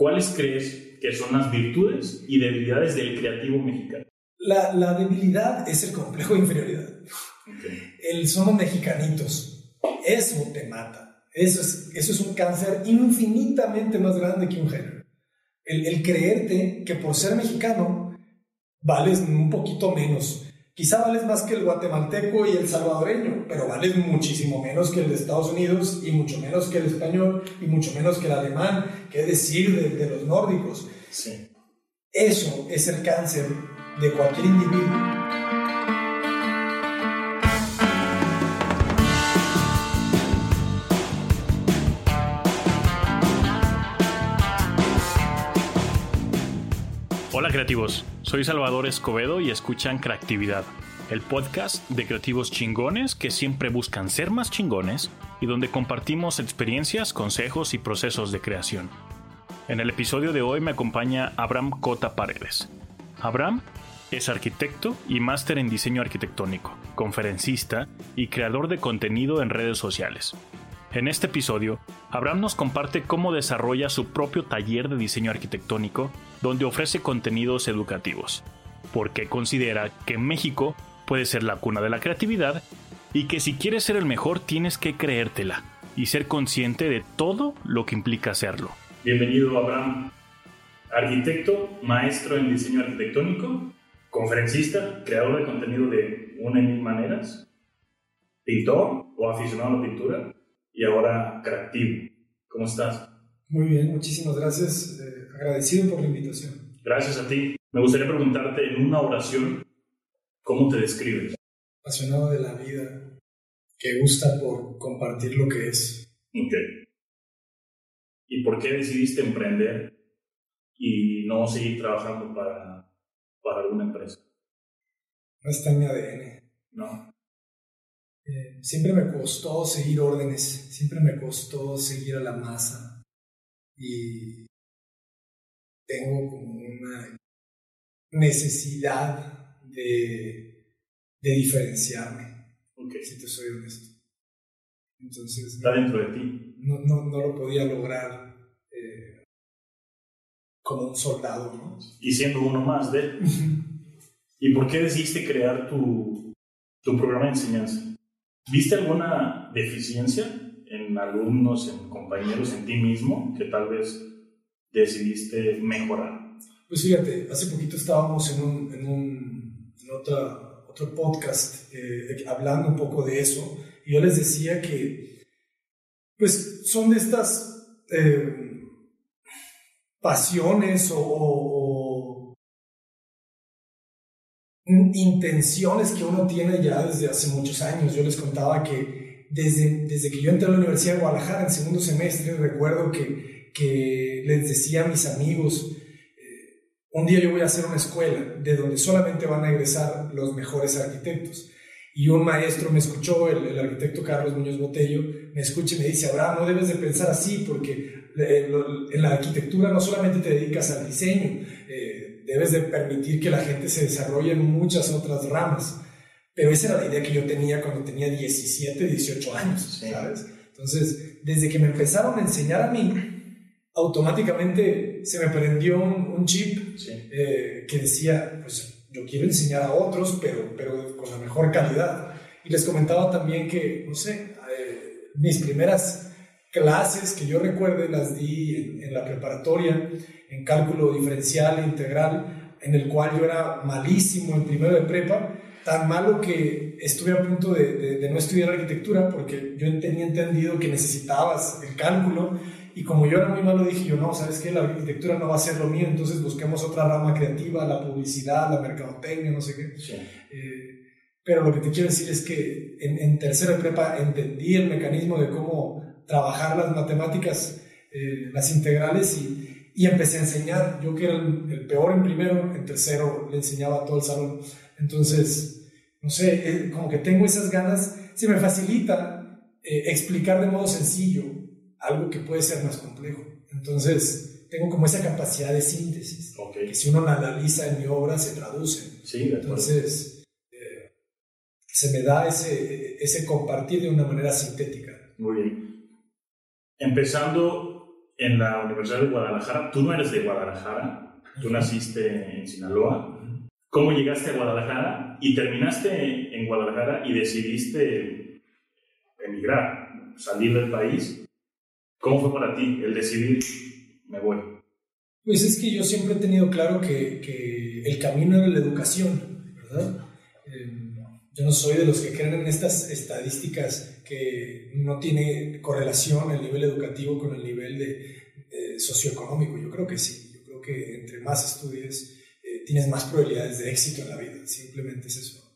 ¿cuáles crees que son las virtudes y debilidades del creativo mexicano? La, la debilidad es el complejo de inferioridad. El somos mexicanitos. Eso te mata. Eso es, eso es un cáncer infinitamente más grande que un género. El, el creerte que por ser mexicano vales un poquito menos. Quizá vales más que el guatemalteco y el salvadoreño, pero vales muchísimo menos que el de Estados Unidos y mucho menos que el español y mucho menos que el alemán, qué decir de, de los nórdicos. Sí. Eso es el cáncer de cualquier individuo. Creativos, soy Salvador Escobedo y escuchan Creatividad, el podcast de creativos chingones que siempre buscan ser más chingones y donde compartimos experiencias, consejos y procesos de creación. En el episodio de hoy me acompaña Abraham Cota Paredes. Abraham es arquitecto y máster en diseño arquitectónico, conferencista y creador de contenido en redes sociales. En este episodio, Abraham nos comparte cómo desarrolla su propio taller de diseño arquitectónico donde ofrece contenidos educativos, por qué considera que México puede ser la cuna de la creatividad y que si quieres ser el mejor tienes que creértela y ser consciente de todo lo que implica hacerlo. Bienvenido Abraham, arquitecto, maestro en diseño arquitectónico, conferencista, creador de contenido de una y mil maneras, pintor o aficionado a la pintura y ahora creativo. ¿Cómo estás? Muy bien, muchísimas gracias. Eh, agradecido por la invitación. Gracias a ti. Me gustaría preguntarte en una oración, ¿cómo te describes? Apasionado de la vida, que gusta por compartir lo que es. Ok. ¿Y por qué decidiste emprender y no seguir trabajando para, para alguna empresa? No está en mi ADN. No. Eh, siempre me costó seguir órdenes, siempre me costó seguir a la masa y tengo como una necesidad de, de diferenciarme, Okay. si te soy honesto. Entonces, Está dentro de ti. no, no, no lo podía lograr eh, como un soldado, ¿no? Y siendo uno más de él. ¿Y por qué decidiste crear tu, tu programa de enseñanza? ¿Viste alguna deficiencia en alumnos, en compañeros, en ti mismo que tal vez decidiste mejorar? Pues fíjate, hace poquito estábamos en, un, en, un, en otro podcast eh, hablando un poco de eso y yo les decía que pues son de estas eh, pasiones o, intenciones que uno tiene ya desde hace muchos años. Yo les contaba que desde, desde que yo entré a la Universidad de Guadalajara en segundo semestre recuerdo que, que les decía a mis amigos, un día yo voy a hacer una escuela de donde solamente van a egresar los mejores arquitectos. Y un maestro me escuchó, el, arquitecto Carlos Muñoz Botello, me escucha y me dice, Abraham, no debes de pensar así, porque eh, en la arquitectura no solamente te dedicas al diseño, eh, debes de permitir que la gente se desarrolle en muchas otras ramas. Pero esa era la idea que yo tenía cuando tenía 17, 18 años, ¿sabes? Entonces, desde que me empezaron a enseñar a mí, automáticamente se me prendió un, un chip Sí. eh, que decía, pues yo quiero enseñar a otros, pero, pero con la mejor calidad. Y les comentaba también que, no sé, eh, mis primeras clases que yo recuerde las di en, en, la preparatoria, en cálculo diferencial e integral, en el cual yo era malísimo en primero de prepa, tan malo que estuve a punto de, de, de no estudiar arquitectura porque yo tenía entendido que necesitabas el cálculo y como yo era muy malo, dije yo, no, ¿sabes qué? La arquitectura no va a ser lo mío, entonces busquemos otra rama creativa, la publicidad, la mercadotecnia, no sé qué. Sí. Eh, pero lo que te quiero decir es que en, en tercera prepa entendí el mecanismo de cómo trabajar las matemáticas, eh, las integrales, y, y, empecé a enseñar. Yo que era el, el, peor en primero, en tercero le enseñaba a todo el salón. Entonces, no sé, eh, como que tengo esas ganas, se me facilita eh, explicar de modo sencillo algo que puede ser más complejo. Entonces, tengo como esa capacidad de síntesis, okay. que si uno la analiza en mi obra se traduce. Sí, Entonces, eh, se me da ese, ese compartir de una manera sintética. Muy bien. Empezando en la Universidad de Guadalajara. Tú no eres de Guadalajara, tú naciste en Sinaloa. ¿Cómo llegaste a Guadalajara y terminaste en Guadalajara y decidiste emigrar, salir del país? ¿Cómo fue para ti el decidir, me voy? Pues es que yo siempre he tenido claro que, que el camino era la educación, ¿verdad? Eh, yo no soy de los que creen en estas estadísticas que no tiene correlación el nivel educativo con el nivel de, socioeconómico. Yo creo que sí. Yo creo que entre más estudies, eh, tienes más probabilidades de éxito en la vida. Simplemente es eso.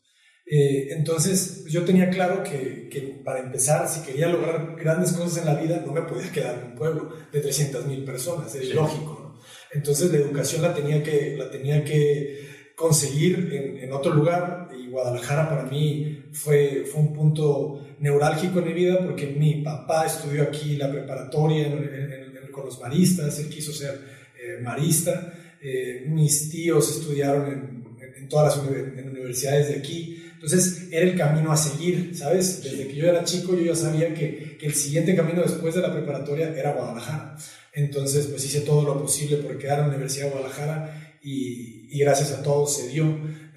Eh, entonces, yo tenía claro que, que, para empezar, si quería lograr grandes cosas en la vida, no me podía quedar en un pueblo de 300.000 personas. Es lógico. Entonces, la educación la tenía que, la tenía que conseguir en, en, otro lugar Guadalajara para mí fue, fue un punto neurálgico en mi vida porque mi papá estudió aquí la preparatoria con los maristas, él quiso ser eh, marista, eh, mis tíos estudiaron en, todas las universidades de aquí, entonces era el camino a seguir, ¿sabes? Desde que yo era chico yo ya sabía que, que el siguiente camino después de la preparatoria era Guadalajara, entonces pues hice todo lo posible por quedar en la Universidad de Guadalajara y, y, gracias a todos se dio.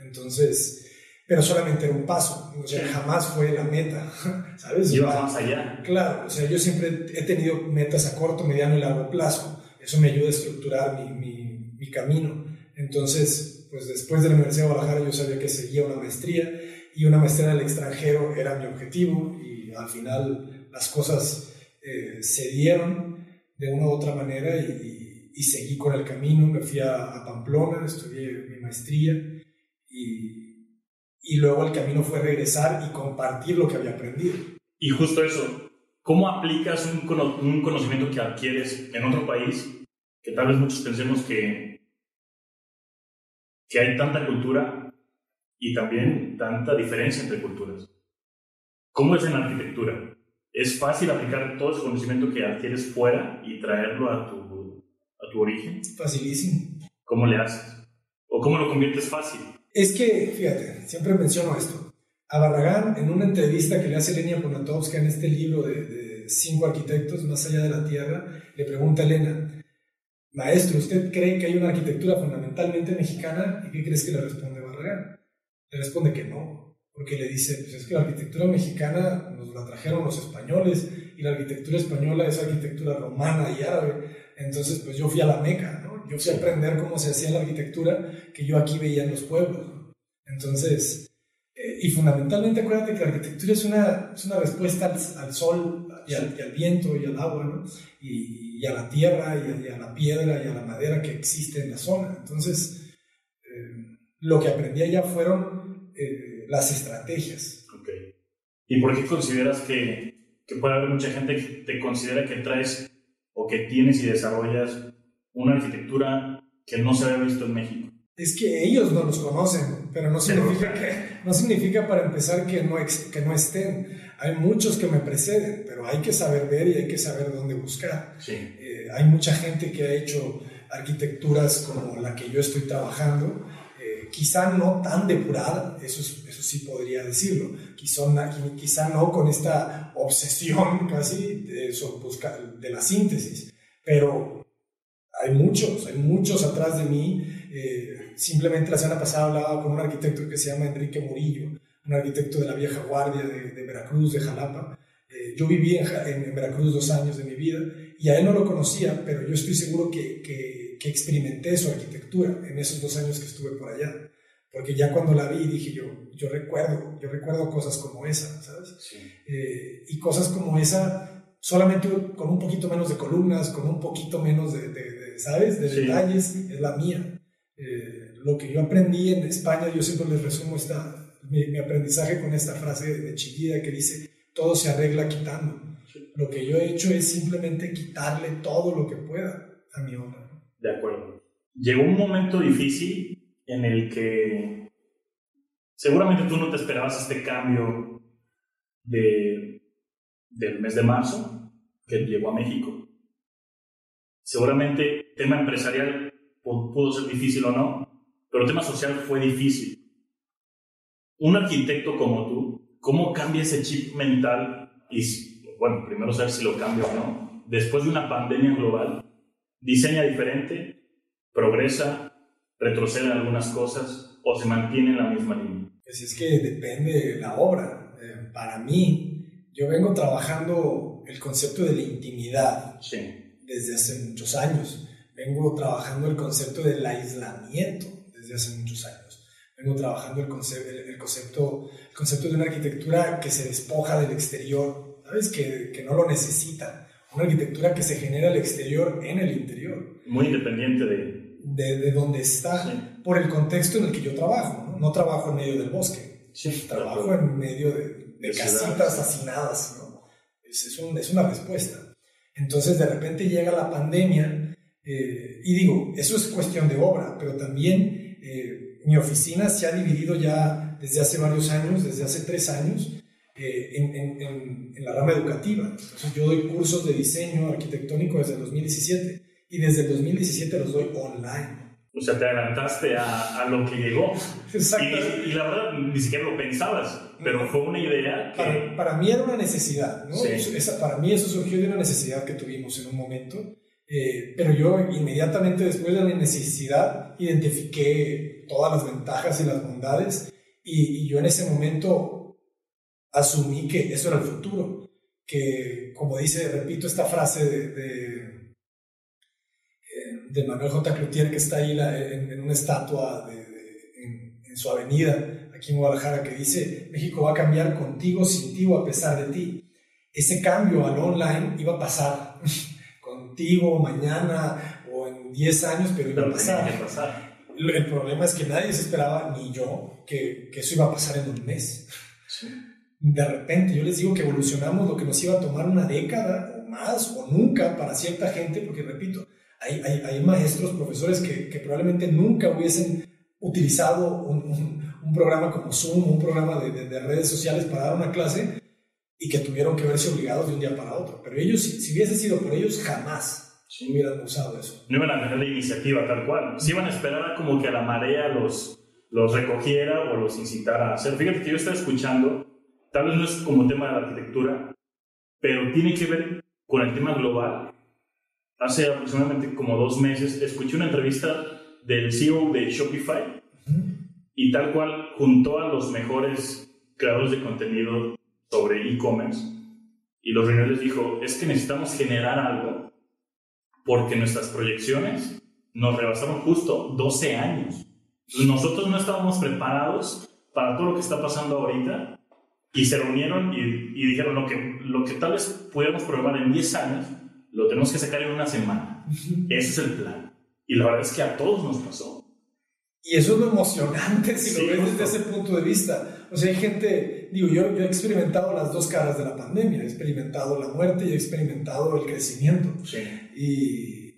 Entonces, pero solamente era un paso, o sea, jamás fue la meta, ¿sabes? Iba más allá. Claro, o sea, yo siempre he tenido metas a corto, mediano y largo plazo. Eso me ayuda a estructurar mi, mi, mi camino. Entonces, pues después de la Universidad de Guadalajara yo sabía que seguía una maestría y una maestría en el extranjero era mi objetivo y al final las cosas eh, se dieron de una u otra manera y, y seguí con el camino, me fui a, Pamplona, estudié mi maestría y, y, luego el camino fue regresar y compartir lo que había aprendido. Y justo eso, ¿cómo aplicas un, un conocimiento que adquieres en otro país? Que tal vez muchos pensemos que, que hay tanta cultura y también tanta diferencia entre culturas. ¿Cómo es en la arquitectura? ¿Es fácil aplicar todo ese conocimiento que adquieres fuera y traerlo a tu a tu origen? Facilísimo. ¿Cómo le haces? ¿O cómo lo conviertes fácil? Es que, fíjate, siempre menciono esto. A Barragán, en una entrevista que le hace Elena Poniatowska en este libro de, Cinco Arquitectos Más Allá de la Tierra, le pregunta a Elena, Maestro, ¿usted cree que hay una arquitectura fundamentalmente mexicana? ¿Y qué crees que le responde Barragán? Le responde que no, porque le dice, pues es que la arquitectura mexicana nos la trajeron los españoles y la arquitectura española es arquitectura romana y árabe. Entonces, pues yo fui a la Meca. Yo fui a aprender cómo se hacía la arquitectura que yo aquí veía en los pueblos. Entonces, eh, y fundamentalmente acuérdate que la arquitectura es una, es una respuesta al, sol y al, viento y al agua, ¿no? Y, a la tierra y a, la piedra y a la madera que existe en la zona. Entonces, eh, lo que aprendí allá fueron eh, las estrategias. Okay. ¿Y por qué consideras que, que puede haber mucha gente que te considera que traes o que tienes y desarrollas una arquitectura que no se había visto en México? Es que ellos no los conocen, pero no significa, que, no significa para empezar que no, que no estén. Hay muchos que me preceden, pero hay que saber ver y hay que saber dónde buscar. Sí. Eh, hay mucha gente que ha hecho arquitecturas como la que yo estoy trabajando, eh, quizá no tan depurada, eso, eso sí podría decirlo, quizá, quizá no con esta obsesión casi de, de la síntesis, pero hay muchos, hay muchos atrás de mí. Eh, simplemente la semana pasada hablaba con un arquitecto que se llama Enrique Murillo, un arquitecto de la vieja guardia de, Veracruz, de Jalapa. Eh, yo viví en, en, Veracruz dos años de mi vida y a él no lo conocía, pero yo estoy seguro que, que, que experimenté su arquitectura en esos dos años que estuve por allá. Porque ya cuando la vi dije yo, yo recuerdo, yo recuerdo cosas como esa, ¿sabes? Eh, y cosas como esa, solamente con un poquito menos de columnas, con un poquito menos de, ¿sabes? De detalles, es la mía. Eh, lo que yo aprendí en España, yo siempre les resumo esta, mi, aprendizaje con esta frase de Chillida que dice, todo se arregla quitando. Lo que yo he hecho es simplemente quitarle todo lo que pueda a mi obra. De acuerdo. Llegó un momento difícil en el que seguramente tú no te esperabas este cambio de, del mes de marzo que llegó a México. Seguramente tema empresarial pudo ser difícil o no, pero tema social fue difícil. Un arquitecto como tú, ¿cómo cambia ese chip mental? Y bueno, primero saber si lo cambia o no, después de una pandemia global, diseña diferente, progresa, retrocede en algunas cosas o se mantiene en la misma línea? Pues es que depende de la obra. Eh, para mí, yo vengo trabajando el concepto de la intimidad desde hace muchos años. Vengo trabajando el concepto del aislamiento desde hace muchos años. Vengo trabajando el, concepto, el, concepto, el concepto de una arquitectura que se despoja del exterior, ¿sabes? Que, que no lo necesita. Una arquitectura que se genera el exterior en el interior. Muy independiente de... De, de donde está, por el contexto en el que yo trabajo. No, no trabajo en medio del bosque. Sí, trabajo en medio de, de casitas hacinadas. ¿no? Es, es, un, es, una respuesta. Entonces, de repente llega la pandemia eh, y digo, eso es cuestión de obra, pero también eh, mi oficina se ha dividido ya desde hace varios años, desde hace tres años, eh, en, en, en, la rama educativa. Entonces, yo doy cursos de diseño arquitectónico desde el 2017 y desde el 2017 los doy online. O sea, te adelantaste a, a lo que llegó. Exacto. Y, y, la verdad, ni siquiera lo pensabas, pero fue una idea que... Para, para mí era una necesidad, ¿no? Sí. Esa, para mí eso surgió de una necesidad que tuvimos en un momento, eh, pero yo inmediatamente después de la necesidad identifiqué todas las ventajas y las bondades y, y yo en ese momento asumí que eso era el futuro, que como dice, repito esta frase de, de, de Manuel J. Cloutier que está ahí la, en, en, una estatua de, en, en, su avenida aquí en Guadalajara que dice, México va a cambiar contigo, sin ti o a pesar de ti. Ese cambio al online iba a pasar contigo mañana o en 10 años, pero iba a pasar. pasar. El problema es que nadie se esperaba, ni yo, que, que eso iba a pasar en un mes. Sí de repente, yo les digo que evolucionamos lo que nos iba a tomar una década o más o nunca para cierta gente, porque repito, hay, hay, hay maestros, profesores que, que, probablemente nunca hubiesen utilizado un, un, un, programa como Zoom, un programa de, de, de, redes sociales para dar una clase y que tuvieron que verse obligados de un día para otro. Pero ellos, si, si hubiese sido por ellos, jamás sí. hubieran usado eso. No iban a tener la iniciativa tal cual. Si iban a esperar a como que a la marea los, los recogiera o los incitara a hacer. Fíjate que yo estaba escuchando tal vez no es como tema de la arquitectura, pero tiene que ver con el tema global. Hace aproximadamente como dos meses escuché una entrevista del CEO de Shopify y tal cual juntó a los mejores creadores de contenido sobre e-commerce y los reuniones les dijo, es que necesitamos generar algo porque nuestras proyecciones nos rebasaron justo 12 años. Nosotros no estábamos preparados para todo lo que está pasando ahorita y se reunieron y, y, dijeron lo que, lo que tal vez pudiéramos probar en 10 años, lo tenemos que sacar en una semana. Ese es el plan. Y la verdad es que a todos nos pasó. Y eso es lo emocionante si sí, lo ves desde ese punto de vista. O sea, hay gente, digo, yo, yo he experimentado las dos caras de la pandemia. He experimentado la muerte y he experimentado el crecimiento. Sí. Y,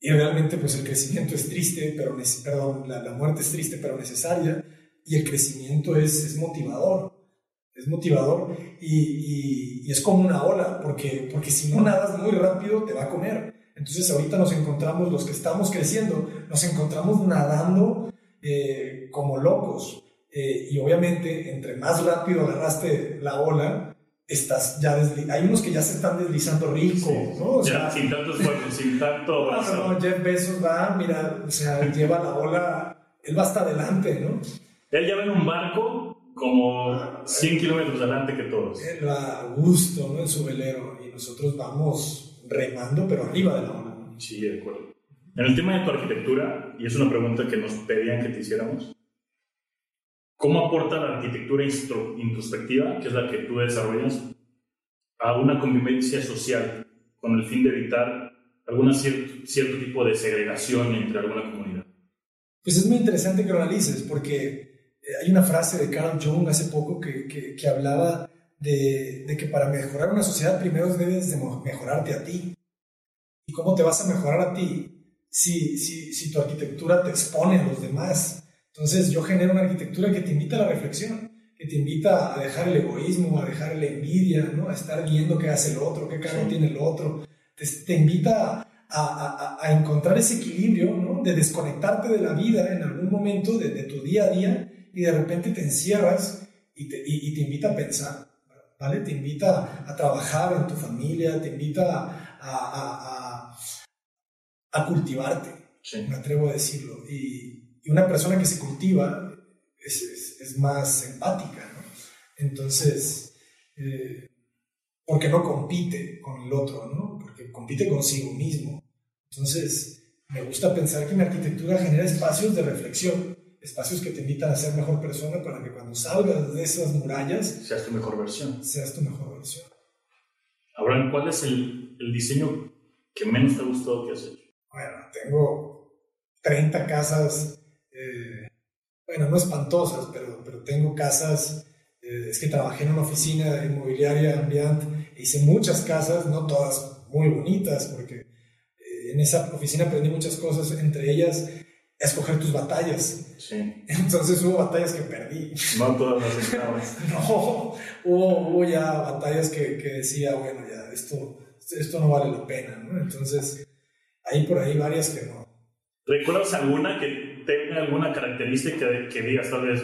y realmente, pues el crecimiento es triste, pero, perdón, la, la muerte es triste, pero necesaria. Y el crecimiento es, es motivador es motivador y, y, y, es como una ola, porque, porque si no nadas muy rápido te va a comer. Entonces ahorita nos encontramos, los que estamos creciendo, nos encontramos nadando eh, como locos. Eh, y obviamente, entre más rápido agarraste la ola, estás ya hay unos que ya se están deslizando rico, sí, ¿no? O sea, sin tanto esfuerzo, sin tanto... No, no, no, Jeff Bezos va, mira, o sea, lleva la ola, él va hasta adelante, ¿no? Él ya va en un barco como 100 kilómetros adelante que todos. Él va a gusto, ¿no? En su velero y nosotros vamos remando, pero arriba de la ola. ¿no? Sí, de acuerdo. En el tema de tu arquitectura, y es una pregunta que nos pedían que te hiciéramos, ¿cómo aporta la arquitectura introspectiva, que es la que tú desarrollas, a una convivencia social con el fin de evitar algún cierto, tipo de segregación entre alguna comunidad? Pues es muy interesante que lo analices, porque hay una frase de Carl Jung hace poco que, que, hablaba de, que para mejorar una sociedad primero debes de mejorarte a ti. ¿Y cómo te vas a mejorar a ti si, si, si tu arquitectura te expone a los demás? Entonces yo genero una arquitectura que te invita a la reflexión, que te invita a dejar el egoísmo, a dejar la envidia, ¿no? a estar viendo qué hace el otro, qué carro sí. tiene el otro. Te, te invita a, a, a, encontrar ese equilibrio, ¿no? de desconectarte de la vida en algún momento, de, de tu día a día, y de repente te encierras y te, y, y te invita a pensar. ¿vale? Te invita a trabajar en tu familia, te invita a, a, cultivarte, me atrevo a decirlo. Y, y, una persona que se cultiva es, es, más empática, ¿no? Entonces, eh, porque no compite con el otro, ¿no? Porque compite consigo mismo. Entonces, me gusta pensar que mi arquitectura genera espacios de reflexión, espacios que te invitan a ser mejor persona para que cuando salgas de esas murallas... Seas tu mejor versión. Seas tu mejor versión. Ahora, ¿cuál es el, el diseño que menos te ha gustado que has hecho? Bueno, tengo 30 casas, eh, bueno, no espantosas, pero, pero tengo casas, eh, es que trabajé en una oficina inmobiliaria ambiente, hice muchas casas, no todas muy bonitas, porque eh, en esa oficina aprendí muchas cosas, entre ellas escoger tus batallas. Sí. Entonces hubo batallas que perdí. No todas las No, hubo, hubo, ya batallas que, que, decía, bueno, ya, esto, esto no vale la pena, ¿no? Entonces, hay por ahí varias que no. ¿Recuerdas alguna que tenga alguna característica que digas tal vez,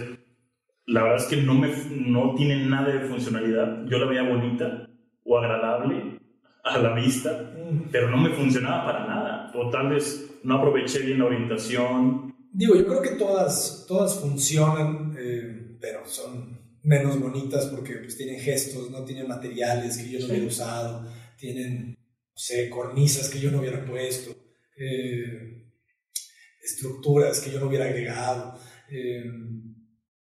la verdad es que no, me, no tiene nada de funcionalidad, yo la veía bonita o agradable a la vista, mm. pero no me funcionaba para nada, o tal vez no aproveché bien la orientación. Digo, yo creo que todas, todas funcionan, eh, pero son menos bonitas porque pues, tienen gestos, no tienen materiales que yo no hubiera usado, tienen, no sé, cornisas que yo no hubiera puesto, eh, estructuras que yo no hubiera agregado, eh,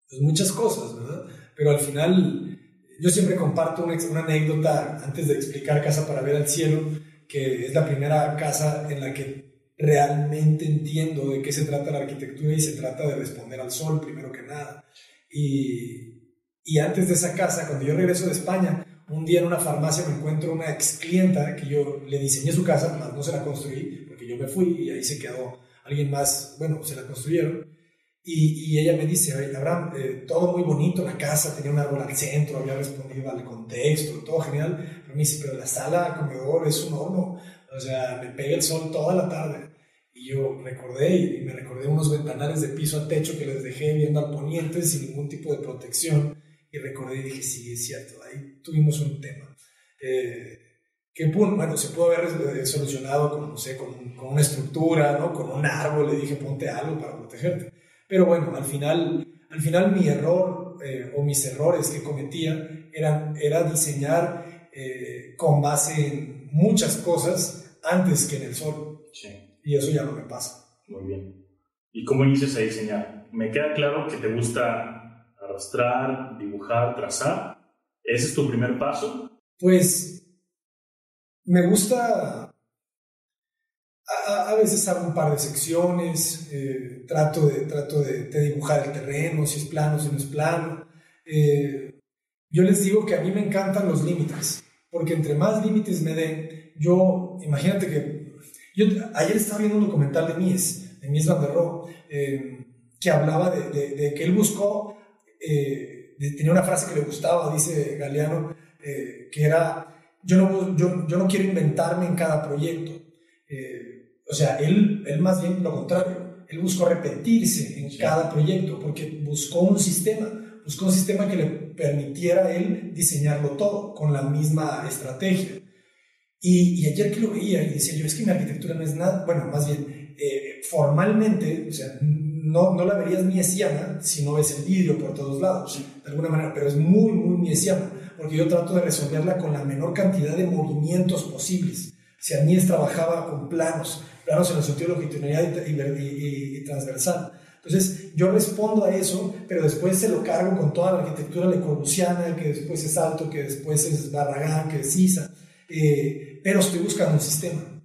pues muchas cosas, ¿verdad? Pero al final, yo siempre comparto una, una anécdota antes de explicar Casa para ver al cielo, que es la primera casa en la que realmente entiendo de qué se trata la arquitectura y se trata de responder al sol primero que nada. Y, y antes de esa casa, cuando yo regreso de España, un día en una farmacia me encuentro una ex clienta que yo le diseñé su casa, más no se la construí porque yo me fui y ahí se quedó alguien más, bueno, se la construyeron. Y, y ella me dice, Abraham, eh, todo muy bonito, la casa tenía un árbol al centro, había respondido al contexto, todo genial, pero me dice, pero la sala, comedor, es un horno, o sea, me pega el sol toda la tarde. Y yo recordé, y me recordé unos ventanales de piso a techo que les dejé viendo al poniente sin ningún tipo de protección. Y recordé y dije, sí, es cierto, ahí tuvimos un tema. Eh, que bueno, se pudo haber solucionado con, no sé, con, con, una estructura, ¿no? con un árbol, le dije, ponte algo para protegerte. Pero bueno, al final, al final mi error eh, o mis errores que cometía eran, era diseñar eh, con base en muchas cosas antes que en el sol. Sí. Y eso ya no me pasa. Muy bien. ¿Y cómo inicias a diseñar? Me queda claro que te gusta arrastrar, dibujar, trazar. ¿Ese es tu primer paso? Pues me gusta... A, veces hago un par de secciones, eh, trato, de, trato de, dibujar el terreno, si es plano, si no es plano. Eh, yo les digo que a mí me encantan los límites, porque entre más límites me den, yo, imagínate que, yo ayer estaba viendo un documental de Mies, de Mies van der Rohe, eh, que hablaba de, de, que él buscó, tenía una frase que le gustaba, dice Galeano, que era, yo no, yo, yo, no quiero inventarme en cada proyecto. o sea, él, él más bien lo contrario, él buscó repetirse en cada proyecto porque buscó un sistema, buscó un sistema que le permitiera a él diseñarlo todo con la misma estrategia. Y, ayer que lo veía y decía yo, es que mi arquitectura no es nada, bueno, más bien, eh, formalmente, o sea, no, no la verías miesiana si no ves el vidrio por todos lados, de alguna manera, pero es muy, muy miesiana, porque yo trato de resolverla con la menor cantidad de movimientos posibles. O sea, Mies trabajaba con planos, planos en el sentido longitudinal y, y, transversal. Entonces, yo respondo a eso, pero después se lo cargo con toda la arquitectura Le Corbusiana, que después es Alto, que después es Barragán, que es Sisa. Eh, pero estoy buscando un sistema,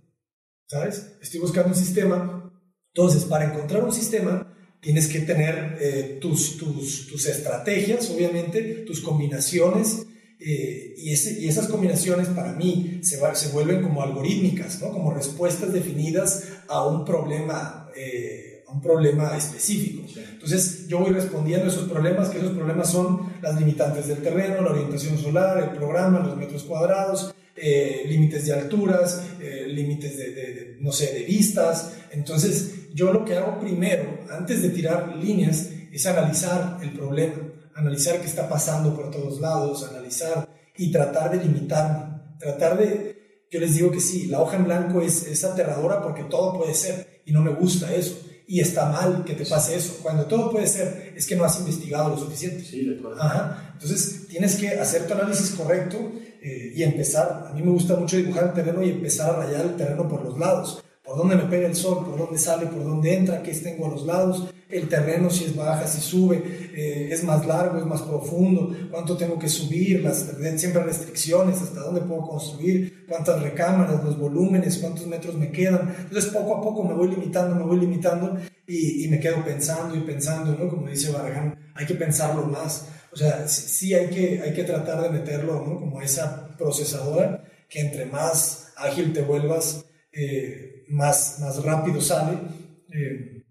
¿sabes? Estoy buscando un sistema. Entonces, para encontrar un sistema, tienes que tener eh, tus, tus, tus, estrategias, obviamente, tus combinaciones, eh, y, ese, y, esas combinaciones para mí se, se, vuelven como algorítmicas, ¿no? como respuestas definidas a un problema, eh, a un problema específico. Entonces yo voy respondiendo a esos problemas, que esos problemas son las limitantes del terreno, la orientación solar, el programa, los metros cuadrados, eh, límites de alturas, eh, límites de, no sé, de vistas. Entonces, yo lo que hago primero, antes de tirar líneas, es analizar el problema, analizar qué está pasando por todos lados, analizar y tratar de limitarme, tratar de, yo les digo que sí, la hoja en blanco es, es aterradora porque todo puede ser y no me gusta eso y está mal que te pase eso. Cuando todo puede ser, es que no has investigado lo suficiente. Sí, de acuerdo. Ajá. Entonces, tienes que hacer tu análisis correcto eh, y empezar. A mí me gusta mucho dibujar el terreno y empezar a rayar el terreno por los lados. Por dónde me pega el sol, por dónde sale, por dónde entra, qué tengo a los lados, el terreno si es baja, si sube, eh, es más largo, es más profundo, cuánto tengo que subir, las, siempre restricciones, hasta dónde puedo construir, cuántas recámaras, los volúmenes, cuántos metros me quedan. Entonces poco a poco me voy limitando, me voy limitando y, y me quedo pensando y pensando, ¿no? Como dice Barragán, hay que pensarlo más. O sea, sí, hay, que, hay que tratar de meterlo, ¿no? Como esa procesadora que entre más ágil te vuelvas, eh, más, más rápido sale. Eh,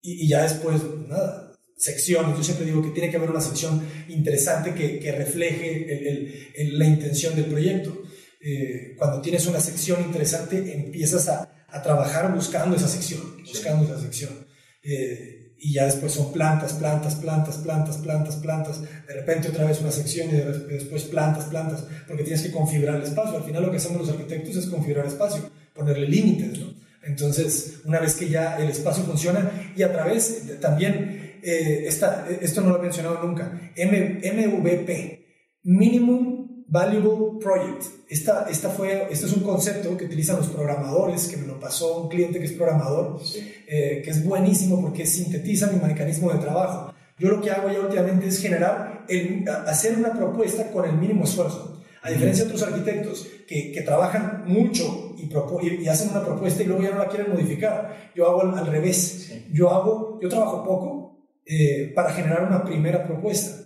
y, ya después, nada, secciones. Yo siempre digo que tiene que haber una sección interesante que, que refleje el, la intención del proyecto. Eh, cuando tienes una sección interesante, empiezas a, a trabajar buscando esa sección, buscando esa sección. Eh, y ya después son plantas, plantas, plantas, plantas, plantas, plantas. De repente otra vez una sección y después plantas, plantas, porque tienes que configurar el espacio. Al final lo que hacemos los arquitectos es configurar espacio, ponerle límites, ¿no? Entonces, una vez que ya el espacio funciona y a través también, eh, esta, esto no lo he mencionado nunca, M, MVP, Minimum Valuable Project. Esta, esta fue, este es un concepto que utilizan los programadores, que me lo pasó un cliente que es programador, eh, que es buenísimo porque sintetiza mi mecanismo de trabajo. Yo lo que hago ya últimamente es generar, el, hacer una propuesta con el mínimo esfuerzo. A diferencia de otros arquitectos que, que trabajan mucho y, y, hacen una propuesta y luego ya no la quieren modificar, yo hago al, revés. Yo, hago, yo trabajo poco eh, para generar una primera propuesta.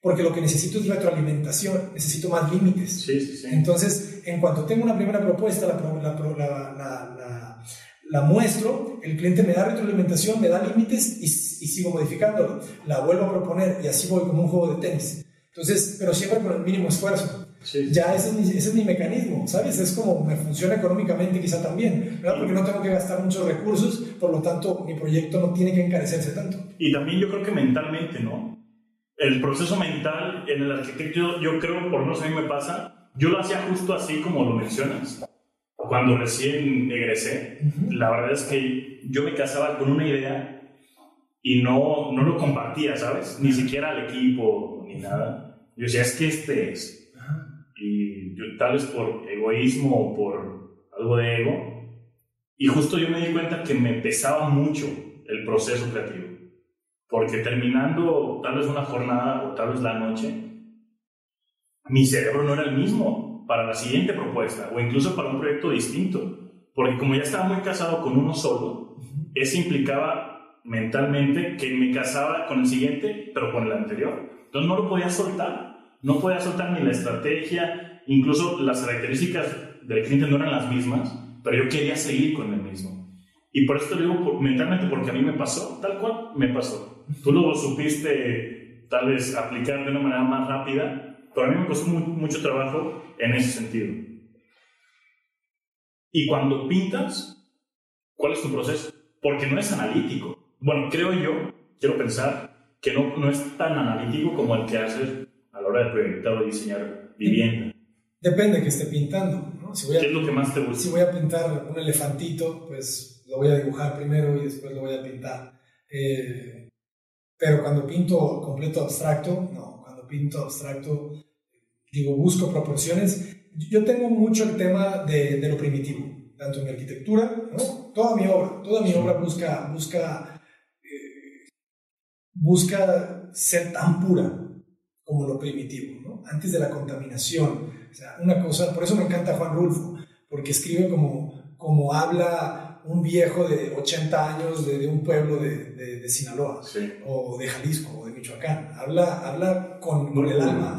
Porque lo que necesito es retroalimentación, necesito más límites. Sí, sí, Entonces, en cuanto tengo una primera propuesta, la, la, la, la, muestro, el cliente me da retroalimentación, me da límites y, y sigo modificándolo. La vuelvo a proponer y así voy como un juego de tenis. Entonces, pero siempre con el mínimo esfuerzo. Ya ese es, mi, ese es, mi, mecanismo, ¿sabes? Es como me funciona económicamente quizá también, ¿verdad? Porque no tengo que gastar muchos recursos, por lo tanto mi proyecto no tiene que encarecerse tanto. Y también yo creo que mentalmente, ¿no? El proceso mental en el arquitecto, yo creo, por no sé a mí me pasa, yo lo hacía justo así como lo mencionas. Cuando recién egresé, la verdad es que yo me casaba con una idea y no, no lo compartía, ¿sabes? Ni siquiera al equipo ni nada. Yo decía, es que este es y tal vez por egoísmo o por algo de ego. Y justo yo me di cuenta que me pesaba mucho el proceso creativo, porque terminando tal vez una jornada o tal vez la noche, mi cerebro no era el mismo para la siguiente propuesta o incluso para un proyecto distinto, porque como ya estaba muy casado con uno solo, eso implicaba mentalmente que me casaba con el siguiente, pero con el anterior. Entonces no lo podía soltar no podía soltar ni la estrategia, incluso las características del cliente no eran las mismas, pero yo quería seguir con el mismo. Y por esto digo mentalmente, porque a mí me pasó, tal cual me pasó. Tú lo supiste tal vez aplicar de una manera más rápida, pero a mí me costó mucho trabajo en ese sentido. Y cuando pintas, ¿cuál es tu proceso? Porque no es analítico. Bueno, creo yo, quiero pensar, que no, no es tan analítico como el que haces hora de proyectar o diseñar vivienda? Depende que esté pintando. ¿no? Si voy a, ¿Qué es lo que más te gusta? Si voy a pintar un elefantito, pues lo voy a dibujar primero y después lo voy a pintar. Eh, pero cuando pinto completo abstracto, no, cuando pinto abstracto, digo, busco proporciones. Yo tengo mucho el tema de, de lo primitivo, tanto en mi arquitectura, ¿no? toda mi obra, toda mi obra busca, busca, eh, busca ser tan pura, como lo primitivo, ¿no? antes de la contaminación. O sea, una cosa, por eso me encanta Juan Rulfo, porque escribe como, como habla un viejo de 80 años de, un pueblo de, de, Sinaloa, o de Jalisco, o de Michoacán. Habla, habla con, con el alma.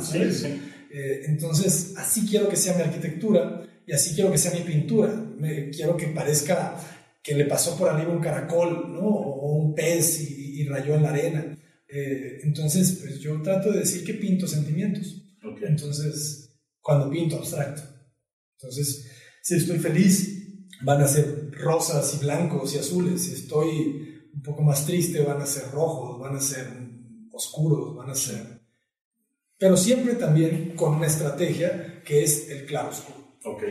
Eh, entonces, así quiero que sea mi arquitectura y así quiero que sea mi pintura. Me, quiero que parezca que le pasó por arriba un caracol, ¿no? O un pez y, y rayó en la arena. Eh, entonces, pues yo trato de decir que pinto sentimientos. Entonces, cuando pinto abstracto. Entonces, si estoy feliz, van a ser rosas y blancos y azules. Si estoy un poco más triste, van a ser rojos, van a ser oscuros, van a ser pero siempre también con una estrategia que es el claroscuro. Ok.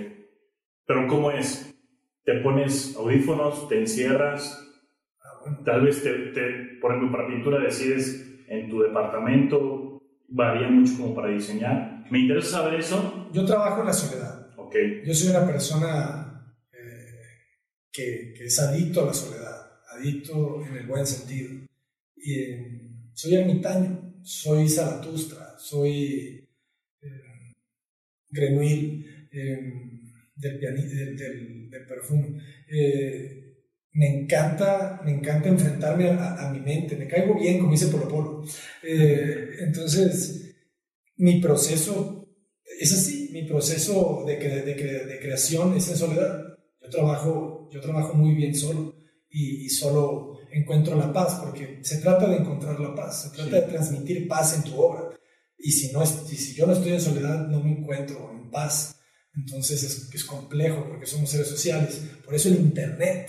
Pero ¿cómo es? ¿Te pones audífonos, te encierras? Tal vez, te, por ejemplo, para pintura decides en tu departamento, varía mucho como para diseñar. Me interesa saber eso. Yo trabajo en la soledad. Ok. Yo soy una persona eh, que, que, es adicto a la soledad, adicto en el buen sentido. Y eh, soy ermitaño, soy Zaratustra, soy eh, Grenuil del, del, del, perfume. Me encanta, me encanta enfrentarme a, mi mente, me caigo bien, como dice Polo Polo. entonces, mi proceso es así, mi proceso de, de, de, creación es en soledad. Yo trabajo, yo trabajo muy bien solo y, y, solo encuentro la paz, porque se trata de encontrar la paz, se trata de transmitir paz en tu obra. Y si, no es, si yo no estoy en soledad, no me encuentro en paz. Entonces es, es complejo porque somos seres sociales. Por eso el Internet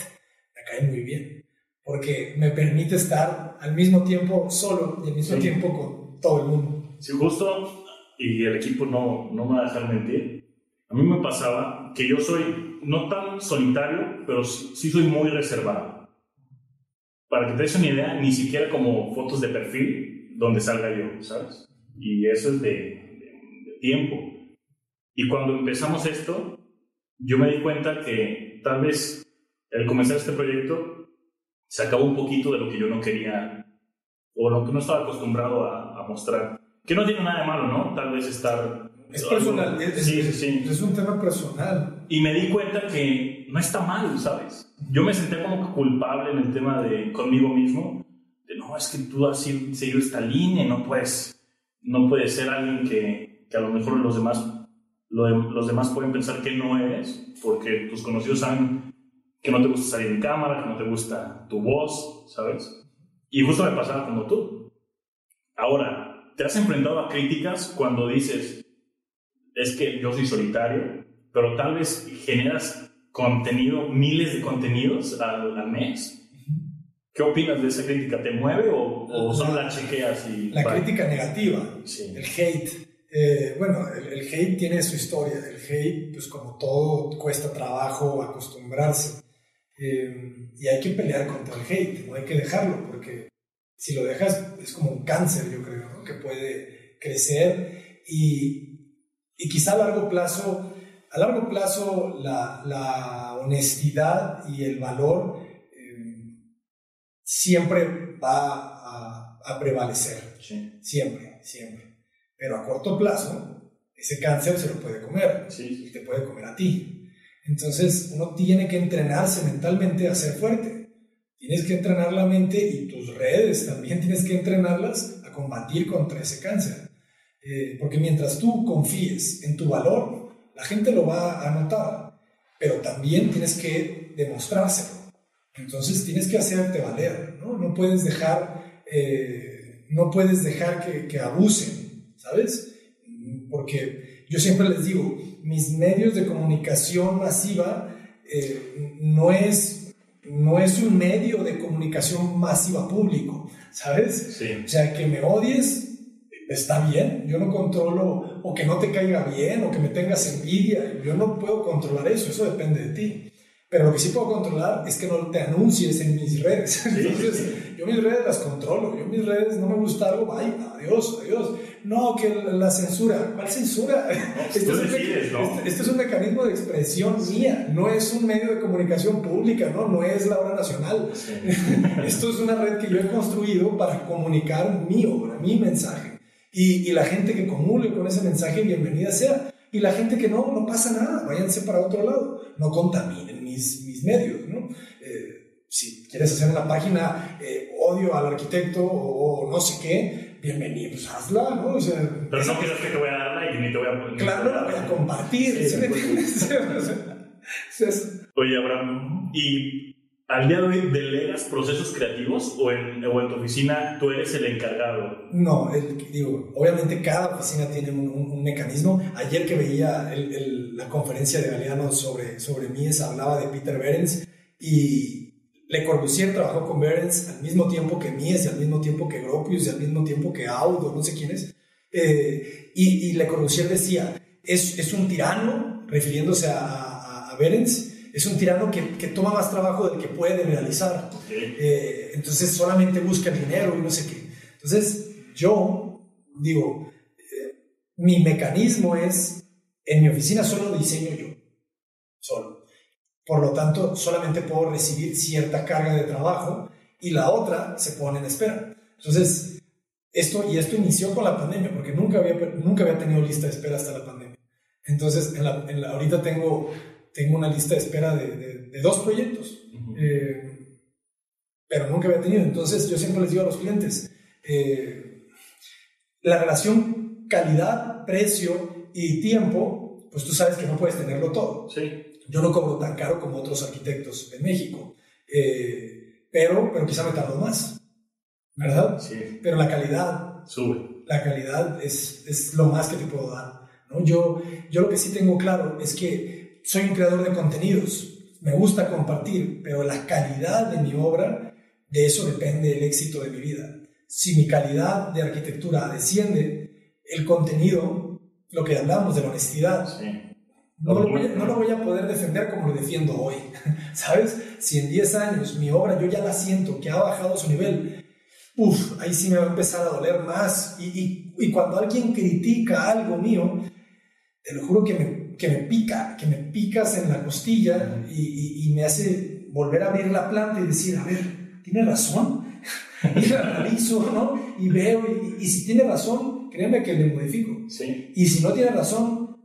cae muy bien, porque me permite estar al mismo tiempo solo y al mismo tiempo con todo el mundo. Sí, justo y el equipo no, no me va a dejar mentir, a mí me pasaba que yo soy no tan solitario, pero sí, soy muy reservado. Para que te des una idea, ni siquiera como fotos de perfil donde salga yo, ¿sabes? Y eso es de, de, tiempo. Y cuando empezamos esto, yo me di cuenta que tal vez el comenzar este proyecto se acabó un poquito de lo que yo no quería o lo que no estaba acostumbrado a, a mostrar. Que no tiene nada de malo, ¿no? Tal vez estar... Es personal, es, sí, sí, es un tema personal. Y me di cuenta que no está mal, ¿sabes? Yo me senté como culpable en el tema de conmigo mismo, de no, es que tú has seguido esta línea, no puedes, no puedes ser alguien que, que a lo mejor los demás, los demás pueden pensar que no eres, porque tus conocidos saben que no te gusta salir en cámara, que no te gusta tu voz, ¿sabes? Y justo me pasaba como tú. Ahora, ¿Te has enfrentado a críticas cuando dices, es que yo soy solitario, pero tal vez generas contenido, miles de contenidos al, mes? ¿Qué opinas de esa crítica? ¿Te mueve o, o solo la chequeas y... La crítica negativa, el hate. Eh, bueno, el, hate tiene su historia. El hate, pues como todo, cuesta trabajo acostumbrarse. Eh, y hay que pelear contra el hate, no hay que dejarlo, porque si lo dejas es como un cáncer, yo creo que puede crecer y, y quizá a largo plazo, a largo plazo la, la honestidad y el valor eh, siempre va a, a prevalecer, siempre, siempre. Pero a corto plazo, ese cáncer se lo puede comer y te puede comer a ti. Entonces uno tiene que entrenarse mentalmente a ser fuerte. Tienes que entrenar la mente y tus redes también tienes que entrenarlas combatir contra ese cáncer. Eh, porque mientras tú confíes en tu valor, la gente lo va a notar, pero también tienes que demostrárselo. Entonces tienes que hacerte valer, ¿no? No puedes dejar, eh, no puedes dejar que abusen, ¿sabes? Porque yo siempre les digo, mis medios de comunicación masiva eh, no es no es un medio de comunicación masiva público, ¿sabes? Sí. O sea, que me odies está bien, yo no controlo, o que no te caiga bien, o que me tengas envidia, yo no puedo controlar eso, eso depende de ti. Pero lo que sí puedo controlar es que no te anuncies en mis redes. Entonces, yo mis redes las controlo. Yo mis redes no me gusta algo, ay, adiós, adiós. No, que la censura. ¿Cuál censura? este, es decides, ¿no? Este, este, es un mecanismo de expresión mía, no es un medio de comunicación pública, ¿no? No es la obra nacional. Esto es una red que yo he construido para comunicar mi obra, mi mensaje. Y, y la gente que comule con ese mensaje, bienvenida sea. Y la gente que no, no pasa nada, váyanse para otro lado, no contaminen mis, mis medios, ¿no? Eh, si quieres hacer una página eh, odio al arquitecto o, no sé qué, bienvenido, pues hazla, ¿no? O sea, Pero no quieres que te voy a dar like ni te voy a poner. Claro, la voy a compartir. Sí, Oye, Abraham, ¿y ¿Al día de hoy delegas procesos creativos o en, o en tu oficina tú eres el encargado? No, digo, obviamente cada oficina tiene un, mecanismo. Ayer que veía la conferencia de Galeano sobre, sobre Mies, hablaba de Peter Behrens y Le Corbusier trabajó con Behrens al mismo tiempo que Mies y al mismo tiempo que Gropius y al mismo tiempo que Audo, no sé quién es. Eh, y, Le Corbusier decía, es, es un tirano, refiriéndose a, a, a Berens, es un tirano que, que, toma más trabajo del que puede realizar. Eh, entonces solamente busca dinero y no sé qué. Entonces yo digo, eh, mi mecanismo es, en mi oficina solo diseño yo, solo. Por lo tanto, solamente puedo recibir cierta carga de trabajo y la otra se pone en espera. Entonces, esto, y esto inició con la pandemia, porque nunca había, nunca había tenido lista de espera hasta la pandemia. Entonces, en la, en la, ahorita tengo tengo una lista de espera de, de, dos proyectos, eh, pero nunca había tenido. Entonces yo siempre les digo a los clientes, eh, la relación calidad, precio y tiempo, pues tú sabes que no puedes tenerlo todo. Sí. Yo no cobro tan caro como otros arquitectos de México, eh, pero, pero quizá me tardo más, ¿verdad? Sí. Pero la calidad sube. La calidad es, es lo más que te puedo dar. ¿no? Yo, yo lo que sí tengo claro es que soy un creador de contenidos, me gusta compartir, pero la calidad de mi obra, de eso depende el éxito de mi vida. Si mi calidad de arquitectura desciende, el contenido, lo que hablamos de la honestidad, no, lo voy a, no, lo voy a, poder defender como lo defiendo hoy. ¿Sabes? Si en 10 años mi obra yo ya la siento que ha bajado su nivel, uff, ahí sí me va a empezar a doler más. Y, y, y cuando alguien critica algo mío, te lo juro que me que me pica, que me picas en la costilla y, me hace volver a abrir la planta y decir, a ver, ¿tiene razón? y la analizo, ¿no? Y veo, y, si tiene razón, créeme que le modifico. Sí. Y si no tiene razón,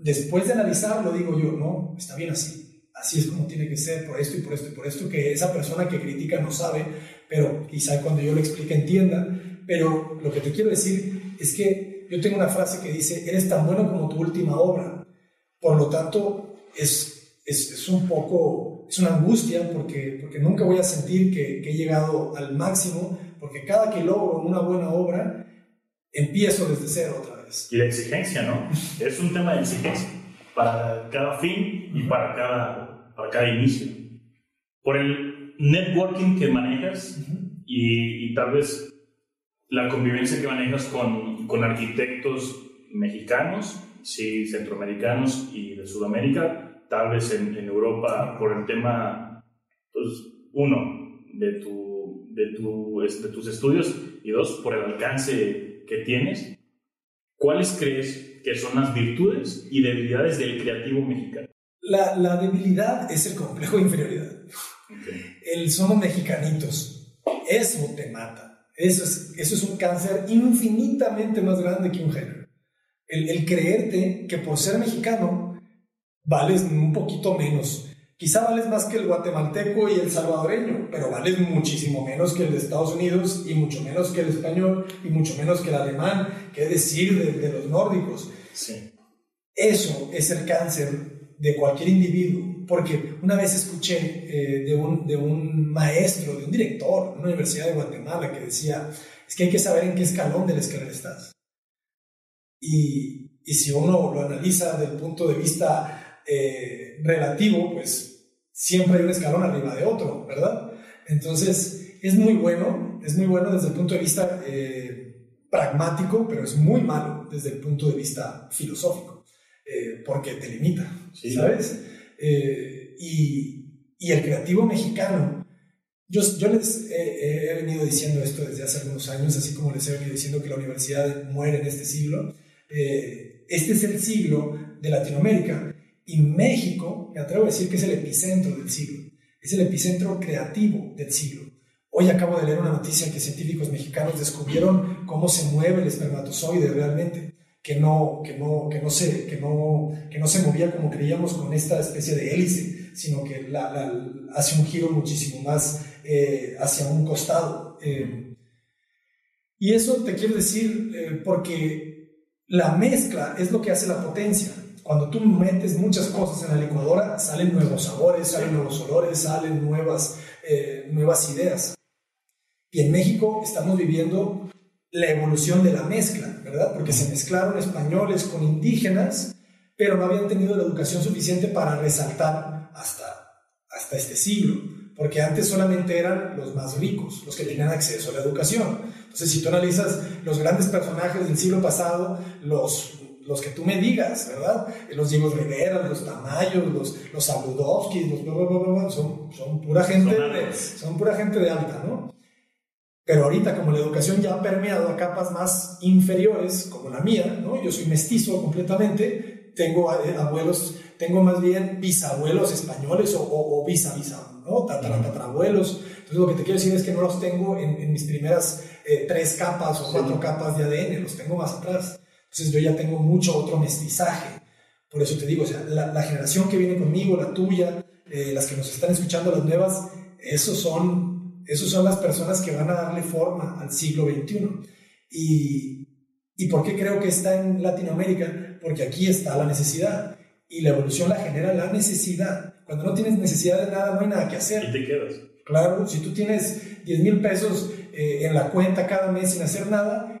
después de analizarlo, digo yo, no, está bien así. Así es como tiene que ser, por esto y por esto y por esto, que esa persona que critica no sabe, pero quizá cuando yo lo explique entienda. Pero lo que te quiero decir es que yo tengo una frase que dice, eres tan bueno como tu última obra. Por lo tanto, es, es, es un poco, es una angustia porque, porque nunca voy a sentir que, que, he llegado al máximo, porque cada que logro una buena obra, empiezo desde cero otra vez. Y la exigencia, ¿no? es un tema de exigencia para cada fin y para cada, para cada inicio. Por el networking que manejas y, y tal vez la convivencia que manejas con, con arquitectos mexicanos, sí, centroamericanos y de Sudamérica, tal vez en, en Europa por el tema, pues, uno, de, tu, de, tu, de tus estudios y dos, por el alcance que tienes. ¿Cuáles crees que son las virtudes y debilidades del creativo mexicano? La, la debilidad es el complejo de inferioridad. El somos mexicanitos. Eso te mata eso es, eso es un cáncer infinitamente más grande que un género. El, el, creerte que por ser mexicano vales un poquito menos. Quizá vales más que el guatemalteco y el salvadoreño, pero vales muchísimo menos que el de Estados Unidos y mucho menos que el español y mucho menos que el alemán, qué decir de, de los nórdicos. Sí. Eso es el cáncer de cualquier individuo porque una vez escuché eh, de, un, de un maestro, de un director de una universidad de Guatemala que decía, es que hay que saber en qué escalón de la escalera estás. Y, y si uno lo analiza desde el punto de vista eh, relativo, pues siempre hay un escalón arriba de otro, ¿verdad? Entonces, es muy bueno, es muy bueno desde el punto de vista eh, pragmático, pero es muy malo desde el punto de vista filosófico, porque te limita, ¿sabes? Eh, y, el creativo mexicano. Yo, yo les he, venido diciendo esto desde hace algunos años, así como les he venido diciendo que la universidad muere en este siglo. Eh, este es el siglo de Latinoamérica y México, me atrevo a decir que es el epicentro del siglo, es el epicentro creativo del siglo. Hoy acabo de leer una noticia que científicos mexicanos descubrieron cómo se mueve el espermatozoide realmente que no, que no, que no, se, que no, que no se movía como creíamos con esta especie de hélice, sino que la, hace un giro muchísimo más eh, hacia un costado. Eh. y eso te quiero decir eh, porque la mezcla es lo que hace la potencia. Cuando tú metes muchas cosas en la licuadora, salen nuevos sabores, salen nuevos olores, salen nuevas, nuevas ideas. Y en México estamos viviendo la evolución de la mezcla, ¿verdad? Porque se mezclaron españoles con indígenas, pero no habían tenido la educación suficiente para resaltar hasta, hasta este siglo. porque antes solamente eran los más ricos, los que tenían acceso a la educación. Entonces, si tú analizas los grandes personajes del siglo pasado, los, los que tú me digas, ¿verdad? Los Diego Rivera, los Tamayos, los, los Saludowski, los son, son pura gente de, son pura gente de alta, ¿no? Pero ahorita, como la educación ya ha permeado a capas más inferiores, como la mía, ¿no? Yo soy mestizo completamente, tengo eh, abuelos, tengo más bien bisabuelos españoles o, o, o bisa, ¿no? Tatarabuelos. Entonces, lo que te quiero decir es que no los tengo en, mis primeras eh, tres capas o cuatro capas de ADN, los tengo más atrás. Entonces, yo ya tengo mucho otro mestizaje. Por eso te digo, o sea, la, generación que viene conmigo, la tuya, eh, las que nos están escuchando, las nuevas, esos son esas son las personas que van a darle forma al siglo XXI. Y, ¿Y por qué creo que está en Latinoamérica? Porque aquí está la necesidad. Y la evolución la genera la necesidad. Cuando no tienes necesidad de nada, no hay nada que hacer. Y te quedas. Claro, si tú tienes 10 mil pesos eh, en la cuenta cada mes sin hacer nada,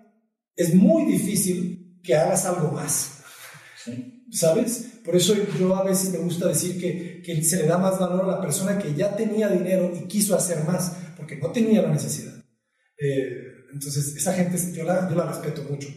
es muy difícil que hagas algo más. ¿Sabes? Por eso yo a veces me gusta decir que, que se le da más valor a la persona que ya tenía dinero y quiso hacer más porque no tenía la necesidad. Eh, entonces, esa gente yo la, yo la respeto mucho.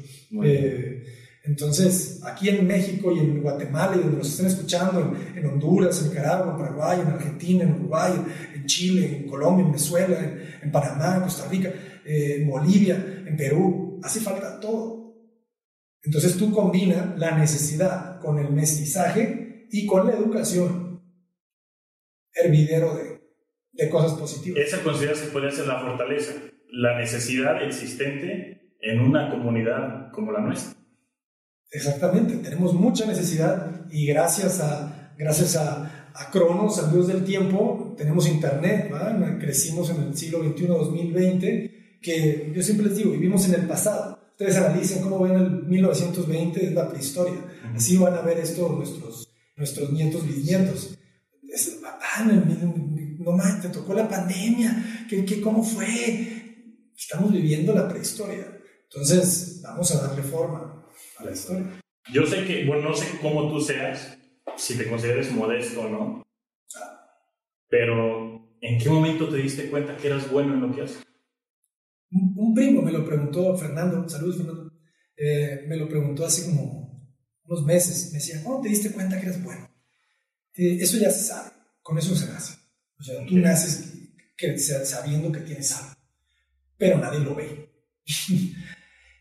Eh, entonces, aquí en México y en Guatemala y donde nos estén escuchando, en, Honduras, en Nicaragua, en Paraguay, en Argentina, en Uruguay, en Chile, en Colombia, en Venezuela, en, Panamá, en Costa Rica, eh, en Bolivia, en Perú, hace falta todo. Entonces tú combinas la necesidad con el mestizaje y con la educación, hervidero de de cosas positivas. Esa consideras que puede ser la fortaleza, la necesidad existente en una comunidad como la nuestra. Exactamente, tenemos mucha necesidad y gracias a, gracias a, a Cronos, al Dios del tiempo, tenemos internet, crecimos en el siglo XXI, 2020, que yo siempre les digo, vivimos en el pasado. Ustedes analicen cómo ven el 1920, es la prehistoria. Así van a ver esto nuestros, nuestros nietos, bisnietos. Es, en el no te tocó la pandemia, ¿Qué, qué, cómo fue? Estamos viviendo la prehistoria. Entonces, vamos a darle forma a la historia. Yo sé que, bueno, no sé cómo tú seas, si te consideres modesto o no, pero ¿en qué momento te diste cuenta que eras bueno en lo que haces? Un, primo me lo preguntó, Fernando, saludos Fernando, eh, me lo preguntó hace como unos meses. Me decía, ¿cómo te diste cuenta que eras bueno? Eh, eso ya se sabe, con eso se nace. O sea, tú naces sabiendo que tienes algo, pero nadie lo ve. y,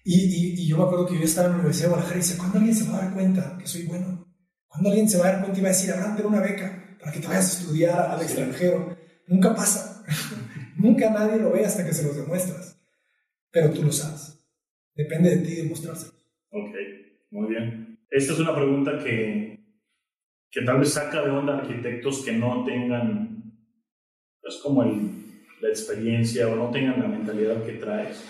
y, yo me acuerdo que yo estaba en la Universidad de Guadalajara y decía, ¿cuándo alguien se va a dar cuenta que soy bueno? ¿Cuándo alguien se va a dar cuenta y va a decir, Abraham, ten una beca para que te vayas a estudiar al extranjero? Nunca pasa. Nunca nadie lo ve hasta que se los demuestras. Pero tú lo sabes. Depende de ti demostrarse. Ok, muy bien. Esta es una pregunta que, que tal vez saca de onda arquitectos que no tengan es como la experiencia o no tengan la mentalidad que traes.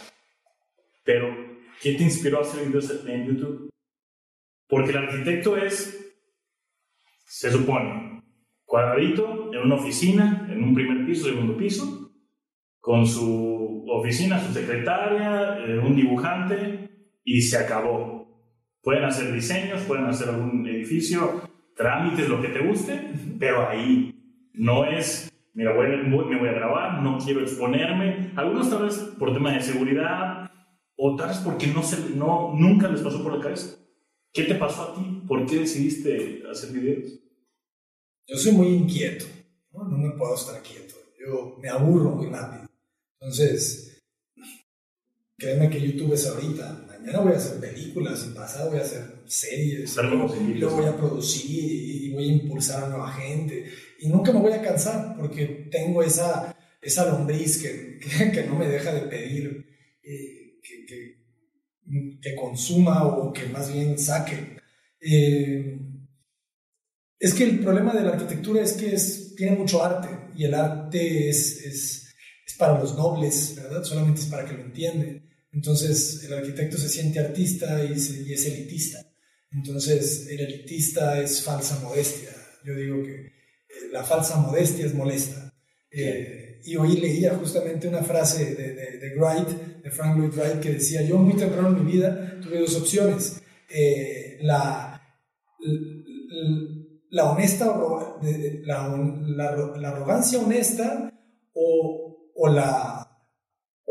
Pero, ¿qué te inspiró a hacer videos en YouTube? Porque el arquitecto es, se supone, cuadradito en una oficina, en un primer piso, segundo piso, con su oficina, su secretaria, eh, un dibujante, y se acabó. Pueden hacer diseños, pueden hacer algún edificio, trámites, lo que te guste, pero ahí no es mira, voy, me voy a grabar, no quiero exponerme. Algunos tal vez por tema de seguridad, o tal vez porque no, se, no nunca les pasó por la cabeza. ¿Qué te pasó a ti? ¿Por qué decidiste hacer videos? Yo soy muy inquieto, ¿no? no me puedo estar quieto. Yo me aburro muy rápido. Entonces, créeme que YouTube es ahorita. Mañana voy a hacer películas, y pasado voy a hacer series, y luego voy a producir y voy a impulsar a nueva gente y nunca me voy a cansar porque tengo esa, esa lombriz que, que, no me deja de pedir eh, que, que, que, consuma o que más bien saque. Eh, es que el problema de la arquitectura es que es, tiene mucho arte y el arte es, es, es para los nobles, ¿verdad? Solamente es para que lo entiende. Entonces el arquitecto se siente artista y, y es elitista. Entonces el elitista es falsa modestia. Yo digo que la falsa modestia es molesta. Eh, y hoy leía justamente una frase de, de, Wright, de Frank Lloyd Wright, que decía, yo muy temprano en mi vida tuve dos opciones, eh, la, la, honesta, la, la, arrogancia honesta o, o la,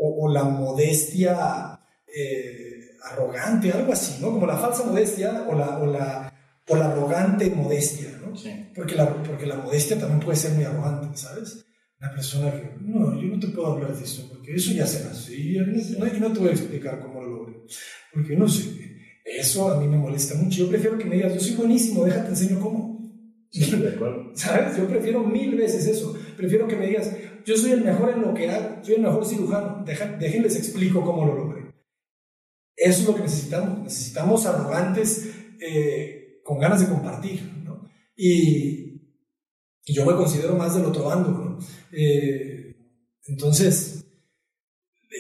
o, la modestia eh, arrogante, algo así, ¿no? Como la falsa modestia o la, o la, o la arrogante modestia, ¿no? Sí. Porque, la, porque la modestia también puede ser muy arrogante, ¿sabes? Una persona que, no, yo no te puedo hablar de eso, porque eso ya se nació y no, no te voy a explicar cómo lo logré, porque no sé, eso a mí me molesta mucho. Yo prefiero que me digas, yo soy buenísimo, déjate enseño cómo. De acuerdo. ¿Sabes? Yo prefiero mil veces eso. Prefiero que me digas, yo soy el mejor en lo que hago, soy el mejor cirujano, déjenles explico cómo lo logré. Eso es lo que necesitamos. Necesitamos arrogantes eh, con ganas de compartir. ¿no? Y, yo me considero más del otro bando. ¿no? Eh, entonces,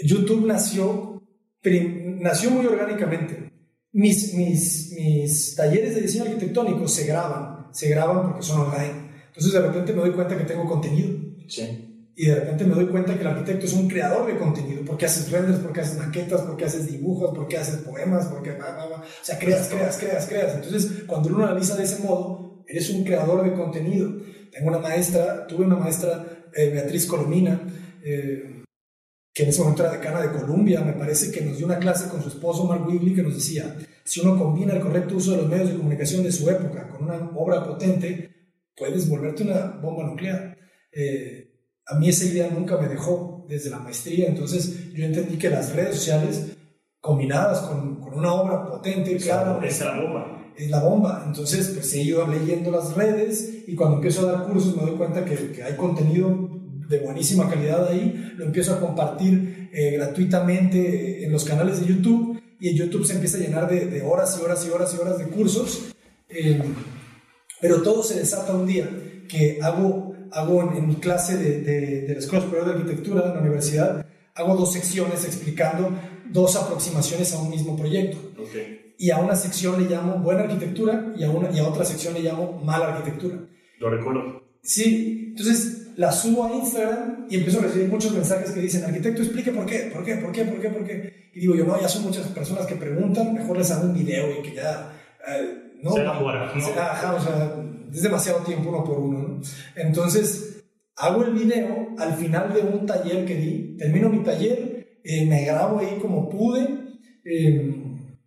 YouTube nació, nació muy orgánicamente. Mis, mis, mis talleres de diseño arquitectónico se graban, se graban porque son online. Entonces de repente me doy cuenta que tengo contenido. Sí y de repente me doy cuenta que el arquitecto es un creador de contenido, porque haces renders, porque haces maquetas, porque haces dibujos, porque haces poemas, porque... o sea, creas, creas, creas, creas. Entonces, cuando uno analiza de ese modo, eres un creador de contenido. Tengo una maestra, tuve una maestra, eh, Beatriz Colomina, eh, que en ese momento era decana de Columbia, me parece que nos dio una clase con su esposo Mark Wigley que nos decía, si uno combina el correcto uso de los medios de comunicación de su época con una obra potente, puedes volverte una bomba nuclear. Eh, a mí esa idea nunca me dejó desde la maestría, entonces yo entendí que las redes sociales combinadas con, con una obra potente, claro, es la bomba. Es la bomba, entonces pues he ido leyendo las redes y cuando empiezo a dar cursos me doy cuenta que, que hay contenido de buenísima calidad ahí, lo empiezo a compartir eh, gratuitamente en los canales de YouTube y en YouTube se empieza a llenar de, de horas y horas y horas y horas de cursos, eh, pero todo se desata un día que hago hago en, mi clase de, de, la Escuela Superior de Arquitectura de la universidad, hago dos secciones explicando dos aproximaciones a un mismo proyecto. Y a una sección le llamo buena arquitectura y a, una, y a otra sección le llamo mala arquitectura. Lo recuerdo. Sí, entonces la subo a Instagram y empiezo a recibir muchos mensajes que dicen, arquitecto, explique por qué, por qué, por qué, por qué, por qué. Y digo yo, no, ya son muchas personas que preguntan, mejor les hago un video y que ya... Eh, no, se ¿no? o sea, es demasiado tiempo uno por uno, ¿no? Entonces, hago el video al final de un taller que di, termino mi taller, eh, me grabo ahí como pude, em,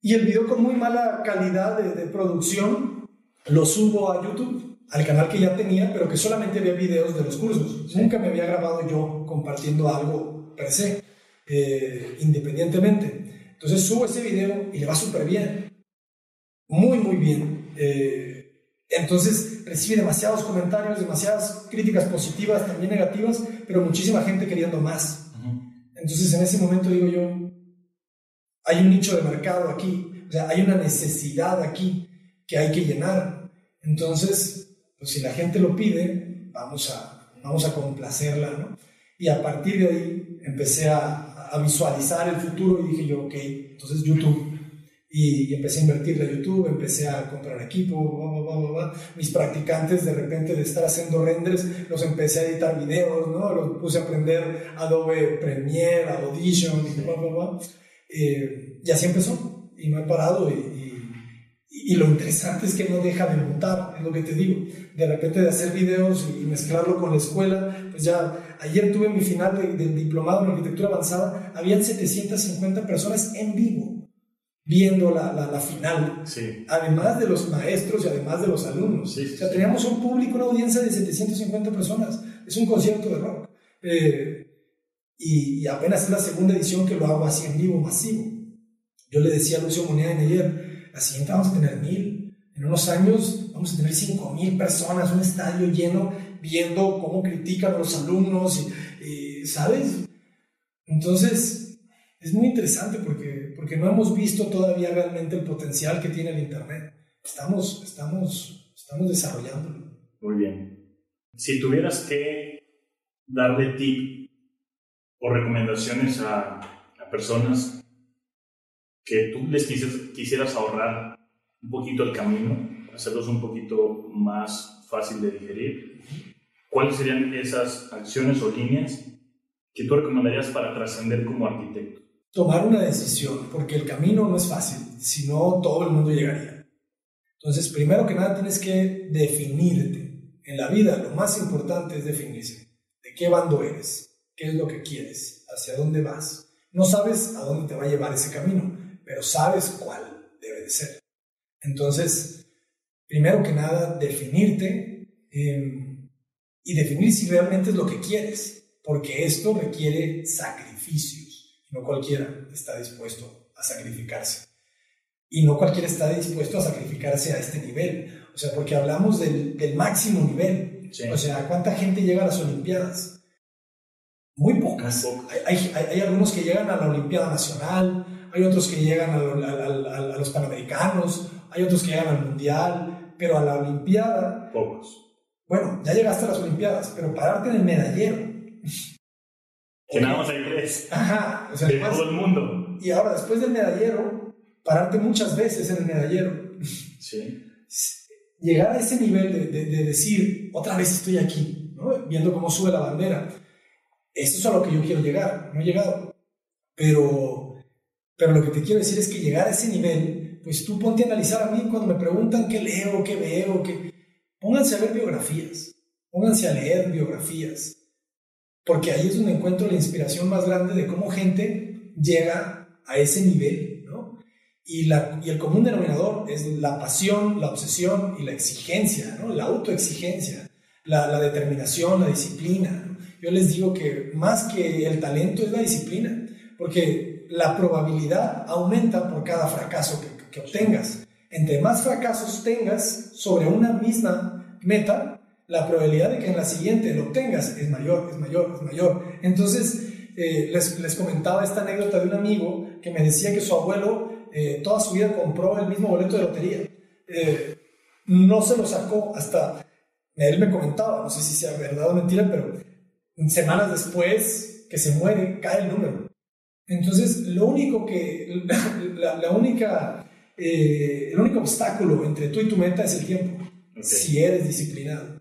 y el video con muy mala calidad de, producción lo subo a YouTube, al canal que ya tenía, pero que solamente había videos de los cursos. Nunca me había grabado yo compartiendo algo per se, eh, independientemente. Entonces subo ese video y le va súper bien. Muy, muy bien. Eh, entonces recibe demasiados comentarios, demasiadas críticas positivas, también negativas, pero muchísima gente queriendo más. Entonces en ese momento digo yo, hay un nicho de mercado aquí, o sea, hay una necesidad aquí que hay que llenar. Entonces, pues si la gente lo pide, vamos a, vamos a complacerla, ¿no? Y a partir de ahí empecé a, a visualizar el futuro y dije yo, ok, entonces YouTube. Y, empecé a invertirle a YouTube, empecé a comprar equipo, mis practicantes de repente de estar haciendo renders, los empecé a editar videos, ¿no? los puse a aprender Adobe Premiere, Audition, y, eh, y así empezó, y no he parado, y, y, lo interesante es que no deja de montar, es lo que te digo, de repente de hacer videos y mezclarlo con la escuela, pues ya ayer tuve mi final del de diplomado en arquitectura avanzada, habían 750 personas en vivo viendo la, la, final, además de los maestros y además de los alumnos. o sea, teníamos un público, una audiencia de 750 personas. Es un concierto de rock. Eh, y, apenas es la segunda edición que lo hago así en vivo, masivo. Yo le decía a Lucio Moneda en ayer, la siguiente vamos a tener mil. En unos años vamos a tener cinco mil personas, un estadio lleno, viendo cómo critican a los alumnos, y, ¿sabes? Entonces, es muy interesante porque, porque no hemos visto todavía realmente el potencial que tiene el Internet. Estamos, estamos, estamos desarrollándolo. Muy bien. Si tuvieras que darle tip o recomendaciones a, a personas que tú les quisieras ahorrar un poquito el camino, hacerlos un poquito más fácil de digerir, ¿cuáles serían esas acciones o líneas que tú recomendarías para trascender como arquitecto? tomar una decisión, porque el camino no es fácil, si no todo el mundo llegaría. Entonces, primero que nada tienes que definirte. En la vida lo más importante es definirse. qué bando eres, qué es lo que quieres, hacia dónde vas. No sabes a dónde te va a llevar ese camino, pero sabes cuál debe de ser. Entonces, primero que nada, definirte em, y definir si realmente es lo que quieres, porque esto requiere sacrificios. No cualquiera está dispuesto a sacrificarse. Y no cualquiera está dispuesto a sacrificarse a este nivel. O sea, porque hablamos del, máximo nivel. O sea, ¿cuánta gente llega a las Olimpiadas? Muy pocas. Hay, hay, algunos que llegan a la Olimpiada Nacional, hay otros que llegan a, a, los Panamericanos, hay otros que llegan al Mundial, pero a la Olimpiada... Pocos. Bueno, ya llegaste a las Olimpiadas, pero pararte en el medallero. Que nada más hay tres. Ajá. O sea, de todo el mundo. Y ahora, después del medallero, pararte muchas veces en el medallero. Sí. Llegar a ese nivel de, de, decir, otra vez estoy aquí, ¿no? viendo cómo sube la bandera. Eso es a lo que yo quiero llegar. No he llegado. Pero, pero lo que te quiero decir es que llegar a ese nivel, pues tú ponte a analizar a mí cuando me preguntan qué leo, qué veo, qué... Pónganse a ver biografías. Pónganse a leer biografías. Porque ahí es donde encuentro la inspiración más grande de cómo gente llega a ese nivel y, la, y el común denominador es la pasión, la obsesión y la exigencia, ¿no? la autoexigencia, la, la determinación, la disciplina. Yo les digo que más que el talento es la disciplina, porque la probabilidad aumenta por cada fracaso que, que obtengas. Entre más fracasos tengas sobre una misma meta, la probabilidad de que en la siguiente lo obtengas es mayor, es mayor, es mayor. Entonces, eh, les, les, comentaba esta anécdota de un amigo que me decía que su abuelo eh, toda su vida compró el mismo boleto de lotería. Eh, no se lo sacó hasta, él me comentaba, no sé si sea verdad o mentira, pero semanas después que se muere, cae el número. Entonces, lo único que, la, única, eh, el único obstáculo entre tú y tu meta es el tiempo, si eres disciplinado.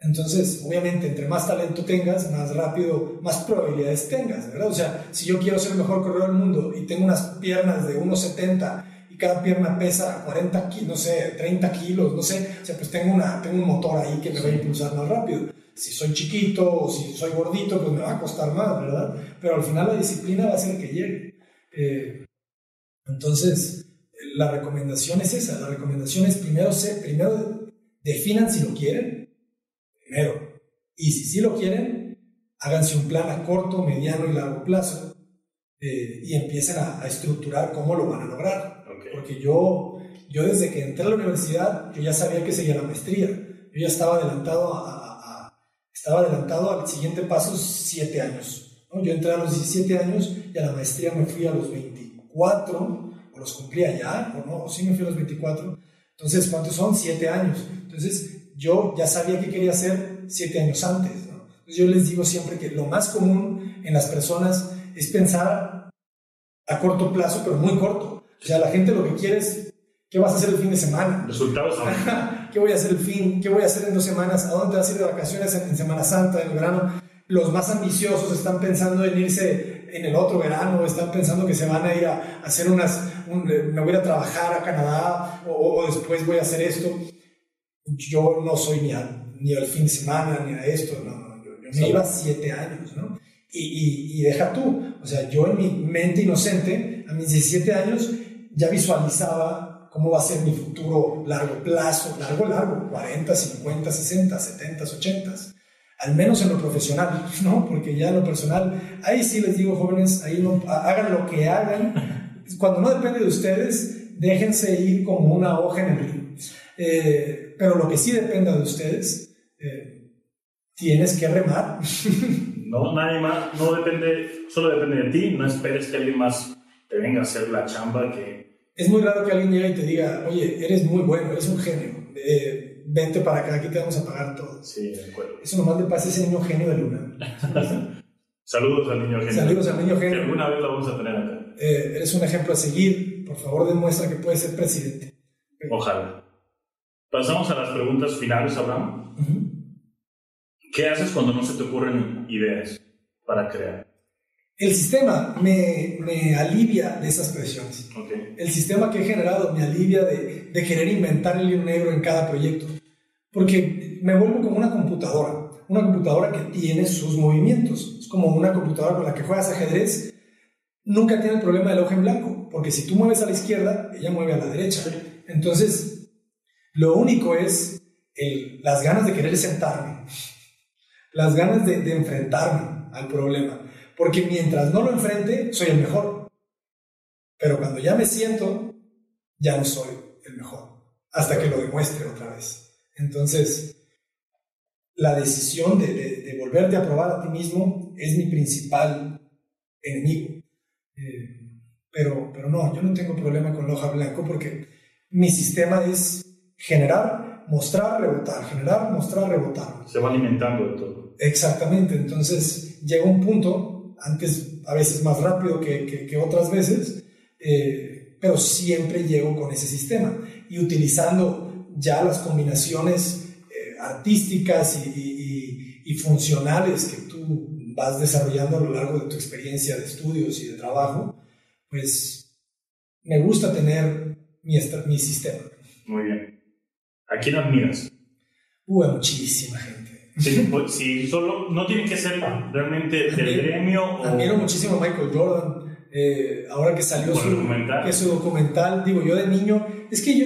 Entonces, obviamente, entre más talento tengas, más rápido, más probabilidades tengas, ¿verdad? O sea, si yo quiero ser el mejor corredor del mundo y tengo unas piernas de 1,70 y cada pierna pesa 40 kilos, no sé, 30 kilos, no sé, o sea, pues tengo, una, tengo un motor ahí que me va a impulsar más rápido. Si soy chiquito o si soy gordito, pues me va a costar más, ¿verdad? Pero al final la disciplina va a ser que llegue. Eh, entonces, la recomendación es esa, la recomendación es primero, se, primero definan si lo quieren, primero. Y si sí lo quieren, háganse un plan a corto, mediano y largo plazo eh, y empiecen a, estructurar cómo lo van a lograr. Porque yo, yo desde que entré a la universidad, yo ya sabía que seguía la maestría. Yo ya estaba adelantado, a, estaba adelantado al siguiente paso siete años. Yo entré a los 17 años y a la maestría me fui a los 24, o los cumplía ya, o no, o sí me fui a los 24. Entonces, ¿cuántos son? Siete años. Entonces, yo ya sabía qué quería hacer siete años antes. yo les digo siempre que lo más común en las personas es pensar a corto plazo, pero muy corto. O sea, la gente lo que quiere es, ¿qué vas a hacer el fin de semana? Resultados. ¿Qué voy a hacer el fin? ¿Qué voy a hacer en dos semanas? ¿A dónde te vas a ir de vacaciones en, Semana Santa, en el verano? Los más ambiciosos están pensando en irse en el otro verano, están pensando que se van a ir a, hacer unas, me voy a trabajar a Canadá o, o después voy a hacer esto yo no soy ni, ni al fin de semana, ni a esto, no, yo, me iba siete años, ¿no? Y, y, deja tú, o sea, yo en mi mente inocente, a mis 17 años, ya visualizaba cómo va a ser mi futuro largo plazo, largo, largo, 40, 50, 60, 70, 80, al menos en lo profesional, ¿no? Porque ya en lo personal, ahí sí les digo, jóvenes, ahí no, hagan lo que hagan, cuando no depende de ustedes, déjense ir como una hoja en el río. Eh, pero lo que sí dependa de ustedes, eh, tienes que remar. no, nadie más, no depende, solo depende de ti, no esperes que alguien más te venga a hacer la chamba que... Es muy raro que alguien llegue y te diga, oye, eres muy bueno, eres un genio, eh, vente para acá, aquí te vamos a pagar todo. Sí, de acuerdo. Eso nomás le pasa a ese niño genio de Luna. Saludos al niño genio. Saludos al niño genio. Que alguna vez lo vamos a tener acá. Eh, eres un ejemplo a seguir. Por favor, demuestra que puedes ser presidente. Ojalá. Pasamos a las preguntas finales, Abraham. ¿Qué haces cuando no se te ocurren ideas para crear? El sistema me, me alivia de esas presiones. El sistema que he generado me alivia de, de querer inventar el libro negro en cada proyecto. Porque me vuelvo como una computadora. una computadora que tiene sus movimientos. Es como una computadora con la que juegas ajedrez. Nunca tiene el problema del ojo en blanco, porque si tú mueves a la izquierda, ella mueve a la derecha. Entonces, lo único es las ganas de querer sentarme, las ganas de, de enfrentarme al problema. Porque mientras no lo enfrente, soy el mejor. Pero cuando ya me siento, ya no soy el mejor. Hasta que lo demuestre otra vez. Entonces, la decisión de, volverte a probar a ti mismo es mi principal enemigo. Eh, pero, pero no, yo no tengo problema con hoja blanco porque mi sistema es generar, mostrar, rebotar, generar, mostrar, rebotar. Se va alimentando de todo. Exactamente, entonces llega un punto, antes a veces más rápido que, otras veces, eh, pero siempre llego con ese sistema y utilizando ya las combinaciones artísticas y, y, funcionales que tú vas desarrollando a lo largo de tu experiencia de estudios y de trabajo, pues me gusta tener mi, mi sistema. Muy bien. ¿A quién admiras? Uh, muchísima gente. Sí, pues, solo no tiene que ser realmente del gremio. O... Admiro muchísimo a Michael Jordan. Eh, ahora que salió su documental. Que su documental, digo yo de niño, es que yo,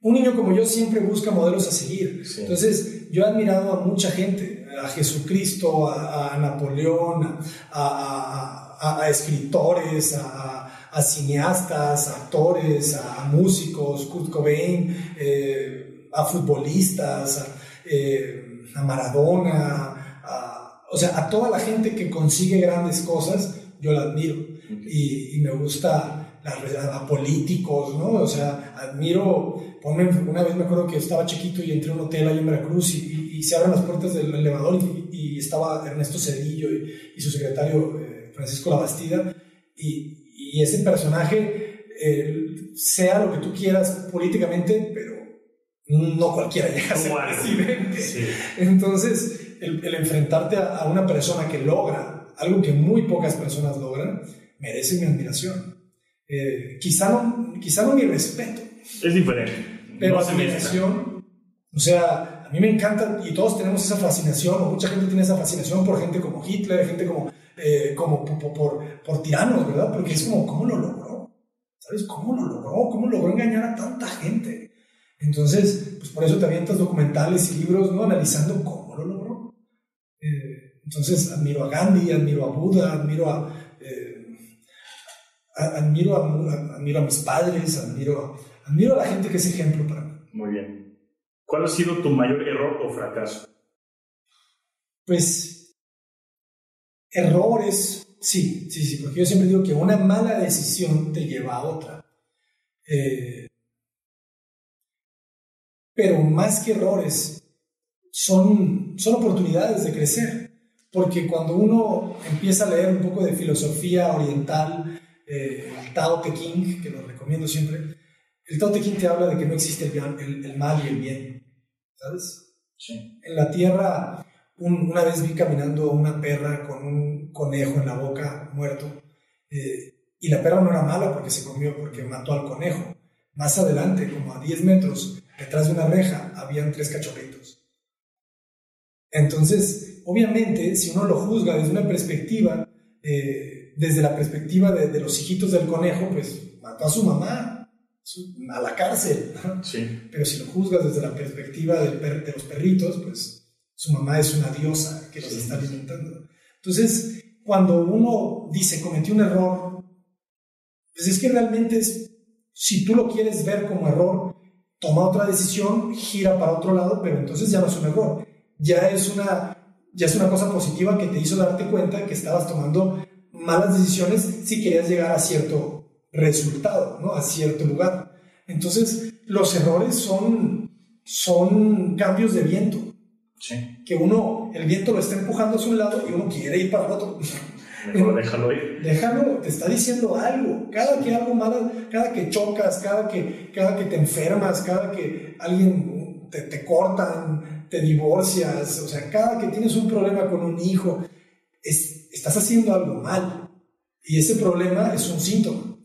un niño como yo siempre busca modelos a seguir. Entonces, yo he admirado a mucha gente, a Jesucristo, a, Napoleón, a, escritores, a, cineastas, a actores, a, músicos, Kurt Cobain, eh, a futbolistas, eh, a, Maradona, o sea, a toda la gente que consigue grandes cosas, yo la admiro. Y, y me gusta a, políticos, ¿no? O sea, admiro, una vez me acuerdo que estaba chiquito y entré a un hotel ahí en Veracruz y, se abren las puertas del elevador y, estaba Ernesto Cedillo y, su secretario eh, Francisco Labastida y, ese personaje, eh, sea lo que tú quieras políticamente, pero no cualquiera llega a ser presidente. Entonces, el, enfrentarte a, a una persona que logra algo que muy pocas personas logran, merece mi admiración. Eh, quizá, no, quizá no mi respeto. Es diferente. Pero no fascinación, o sea, a mí me encanta y todos tenemos esa fascinación, o mucha gente tiene esa fascinación por gente como Hitler, gente como, eh, como por, por, tiranos, ¿verdad? Porque es como, ¿cómo lo logró? ¿Sabes? ¿Cómo lo logró? ¿Cómo logró engañar a tanta gente? Entonces, pues por eso te avientas documentales y libros, ¿no? Analizando cómo lo logró. Eh, entonces, admiro a Gandhi, admiro a Buda, admiro a admiro a, admiro a mis padres, admiro, admiro a la gente que es ejemplo para mí. Muy bien. ¿Cuál ha sido tu mayor error o fracaso? Pues errores, sí, sí, sí, porque yo siempre digo que una mala decisión te lleva a otra. Eh, pero más que errores, son, son oportunidades de crecer, porque cuando uno empieza a leer un poco de filosofía oriental, eh, el Tao Te Ching, que lo recomiendo siempre, el Tao Te Ching te habla de que no existe el, el, mal y el bien, ¿sabes? Sí. En la tierra, una vez vi caminando una perra con un conejo en la boca muerto, eh, y la perra no era mala porque se comió, porque mató al conejo. Más adelante, como a 10 metros, detrás de una reja, habían tres cachorritos. Entonces, obviamente, si uno lo juzga desde una perspectiva eh, desde la perspectiva de, los hijitos del conejo, pues mató a su mamá a la cárcel. Sí. Pero si lo juzgas desde la perspectiva de los perritos, pues su mamá es una diosa que los está alimentando. Entonces, cuando uno dice cometió un error, pues es que realmente es, si tú lo quieres ver como error, toma otra decisión, gira para otro lado, pero entonces ya no es un error, ya es una, ya es una cosa positiva que te hizo darte cuenta que estabas tomando malas decisiones si querías llegar a cierto resultado, ¿no? a cierto lugar. Entonces, los errores son, son cambios de viento. Que uno, el viento lo está empujando hacia un lado y uno quiere ir para el otro. Déjalo ir. Déjalo, te está diciendo algo. Cada que algo malo, cada que chocas, cada que, cada que te enfermas, cada que alguien te, te cortan, te divorcias, o sea, cada que tienes un problema con un hijo, es, estás haciendo algo mal. Y ese problema es un síntoma.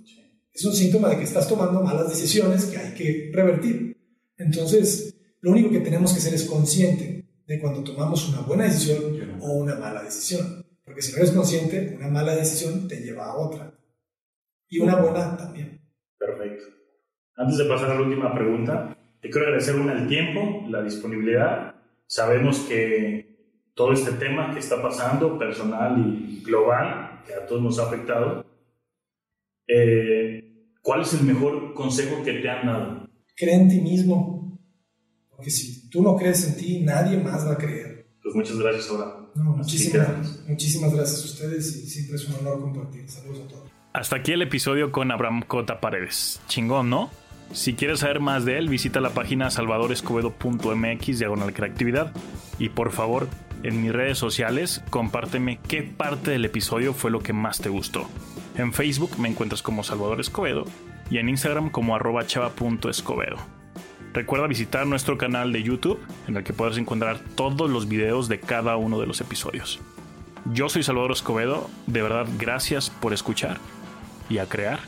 Es un síntoma de que estás tomando malas decisiones que hay que revertir. Entonces, lo único que tenemos que ser es consciente de cuando tomamos una buena decisión o una mala decisión. Porque si no eres consciente, una mala decisión te lleva a otra. Y una buena también. Perfecto. Antes de pasar a la última pregunta, te quiero agradecer una el tiempo, la disponibilidad. Sabemos que todo este tema que está pasando, personal y global, que a todos nos ha afectado, eh, ¿cuál es el mejor consejo que te han dado? Cree en ti mismo. Porque si tú no crees en ti, nadie más va a creer. Pues muchas gracias, ahora. muchísimas, muchísimas gracias a ustedes y siempre es un honor compartir. Saludos a todos. Hasta aquí el episodio con Abraham Cota Paredes. Chingón, ¿no? Si quieres saber más de él, visita la página salvadorescobedo.mx diagonal creatividad y por favor, en mis redes sociales, compárteme qué parte del episodio fue lo que más te gustó. En Facebook me encuentras como Salvador Escobedo y en Instagram como arroba chava.escobedo. Recuerda visitar nuestro canal de YouTube en el que puedes encontrar todos los videos de cada uno de los episodios. Yo soy Salvador Escobedo, de verdad gracias por escuchar y a crear